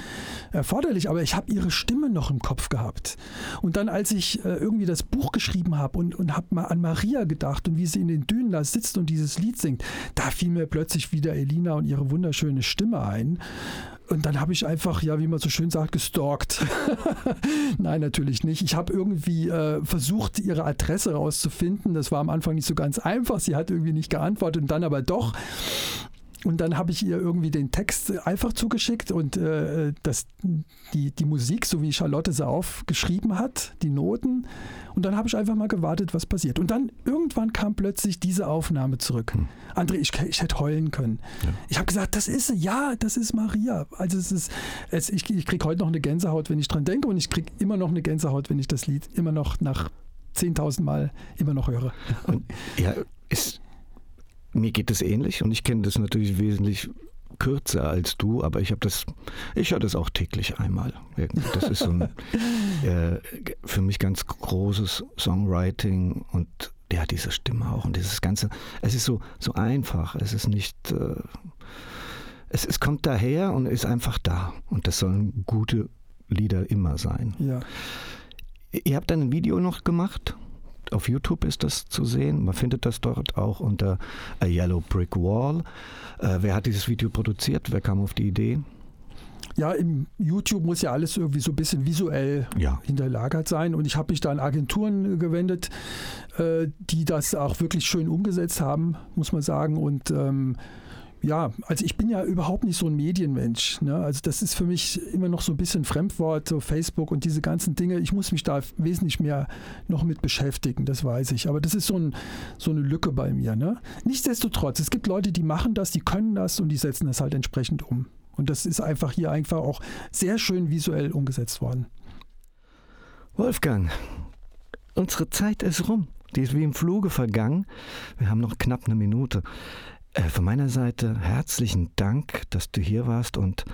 erforderlich. Aber ich habe ihre Stimme noch im Kopf gehabt. Und dann, als ich irgendwie das Buch geschrieben habe und, und habe mal an Maria gedacht und wie sie in den Dünen da sitzt und dieses Lied singt, da fiel mir plötzlich wieder Elina und ihre wunderschöne Stimme ein. Und dann habe ich einfach, ja, wie man so schön sagt, gestalkt. Nein, natürlich nicht. Ich habe irgendwie äh, versucht, ihre Adresse rauszufinden. Das war am Anfang nicht so ganz einfach. Sie hat irgendwie nicht geantwortet und dann aber doch. Und dann habe ich ihr irgendwie den Text einfach zugeschickt und äh, das, die, die Musik, so wie Charlotte sie aufgeschrieben hat, die Noten. Und dann habe ich einfach mal gewartet, was passiert. Und dann irgendwann kam plötzlich diese Aufnahme zurück. André, ich, ich hätte heulen können. Ich habe gesagt, das ist sie, ja, das ist Maria. Also es ist, es, ich, ich kriege heute noch eine Gänsehaut, wenn ich dran denke und ich kriege immer noch eine Gänsehaut, wenn ich das Lied immer noch nach 10.000 Mal immer noch höre. Und ja, ist, mir geht es ähnlich und ich kenne das natürlich wesentlich kürzer als du, aber ich habe das, ich höre das auch täglich einmal. Das ist so ein äh, für mich ganz großes Songwriting und der hat diese Stimme auch und dieses Ganze, es ist so, so einfach, es ist nicht, äh, es, es kommt daher und ist einfach da und das sollen gute Lieder immer sein. Ja. Ihr habt ein Video noch gemacht? Auf YouTube ist das zu sehen. Man findet das dort auch unter A Yellow Brick Wall. Äh, wer hat dieses Video produziert? Wer kam auf die Idee? Ja, im YouTube muss ja alles irgendwie so ein bisschen visuell Ja. hinterlagert sein. Und ich habe mich da an Agenturen gewendet, äh, die das auch wirklich schön umgesetzt haben, muss man sagen. Und ähm, ja, also ich bin ja überhaupt nicht so ein Medienmensch. Ne? Also das ist für mich immer noch so ein bisschen Fremdwort, so Facebook und diese ganzen Dinge. Ich muss mich da wesentlich mehr noch mit beschäftigen, das weiß ich. Aber das ist so, ein, so eine Lücke bei mir. Ne? Nichtsdestotrotz, es gibt Leute, die machen das, die können das und die setzen das halt entsprechend um. Und das ist einfach hier einfach auch sehr schön visuell umgesetzt worden. Wolfgang, unsere Zeit ist rum. Die ist wie im Fluge vergangen. Wir haben noch knapp eine Minute. Äh, von meiner Seite herzlichen Dank, dass du hier warst und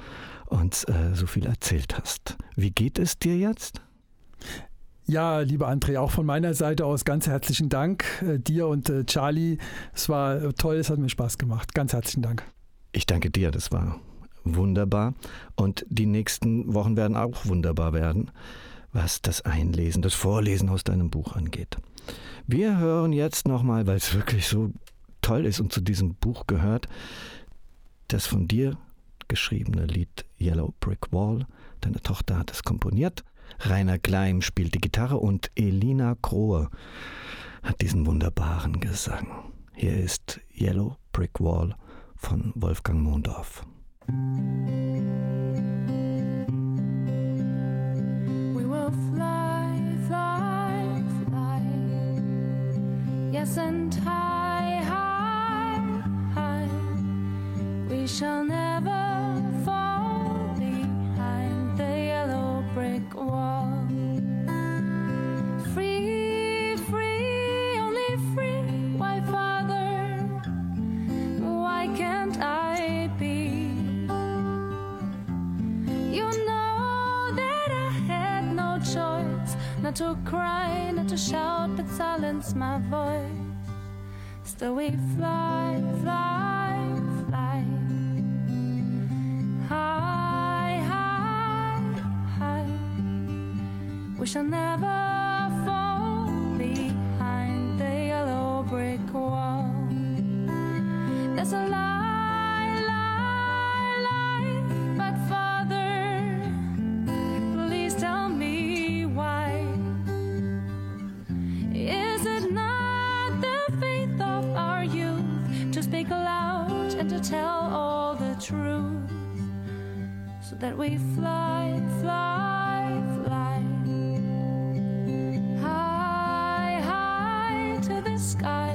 uns äh, so viel erzählt hast. Wie geht es dir jetzt? Ja, lieber André, auch von meiner Seite aus ganz herzlichen Dank äh, dir und äh, Charlie. Es war äh, toll, es hat mir Spaß gemacht. Ganz herzlichen Dank. Ich danke dir, das war wunderbar. Und die nächsten Wochen werden auch wunderbar werden, was das Einlesen, das Vorlesen aus deinem Buch angeht. Wir hören jetzt nochmal, weil es wirklich so toll ist und zu diesem Buch gehört, das von dir geschriebene Lied Yellow Brick Wall. Deine Tochter hat es komponiert. Rainer Kleim spielt die Gitarre und Elina Krohe hat diesen wunderbaren Gesang. Hier ist Yellow Brick Wall von Wolfgang Mondorf. We will fly, fly, fly. Yes, and high, We shall never fall behind the yellow brick wall. Free, free, only free. Why, Father? Why can't I be? You know that I had no choice not to cry, not to shout, but silence my voice. Still we fly, fly, High, high, high. We shall never that we fly, fly, fly high, high to the sky?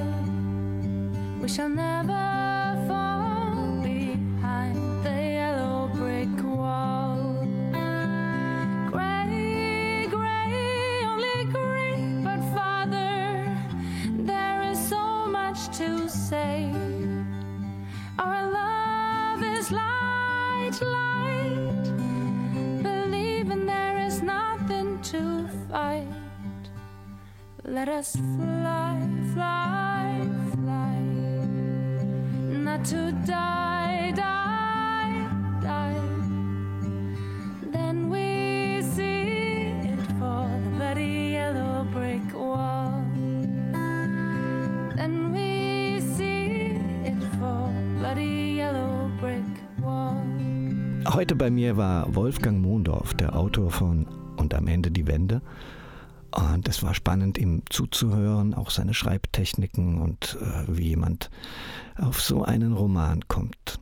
We shall never Let us fly, fly, fly. Not to die, die, die. Then we see it for the bloody yellow brick wall. Then we see it for bloody yellow brick wall. Heute bei mir war Wolfgang Mondorf, der Autor von Und am Ende die Wende. Und es war spannend, ihm zuzuhören, auch seine Schreibtechniken und äh, wie jemand auf so einen Roman kommt.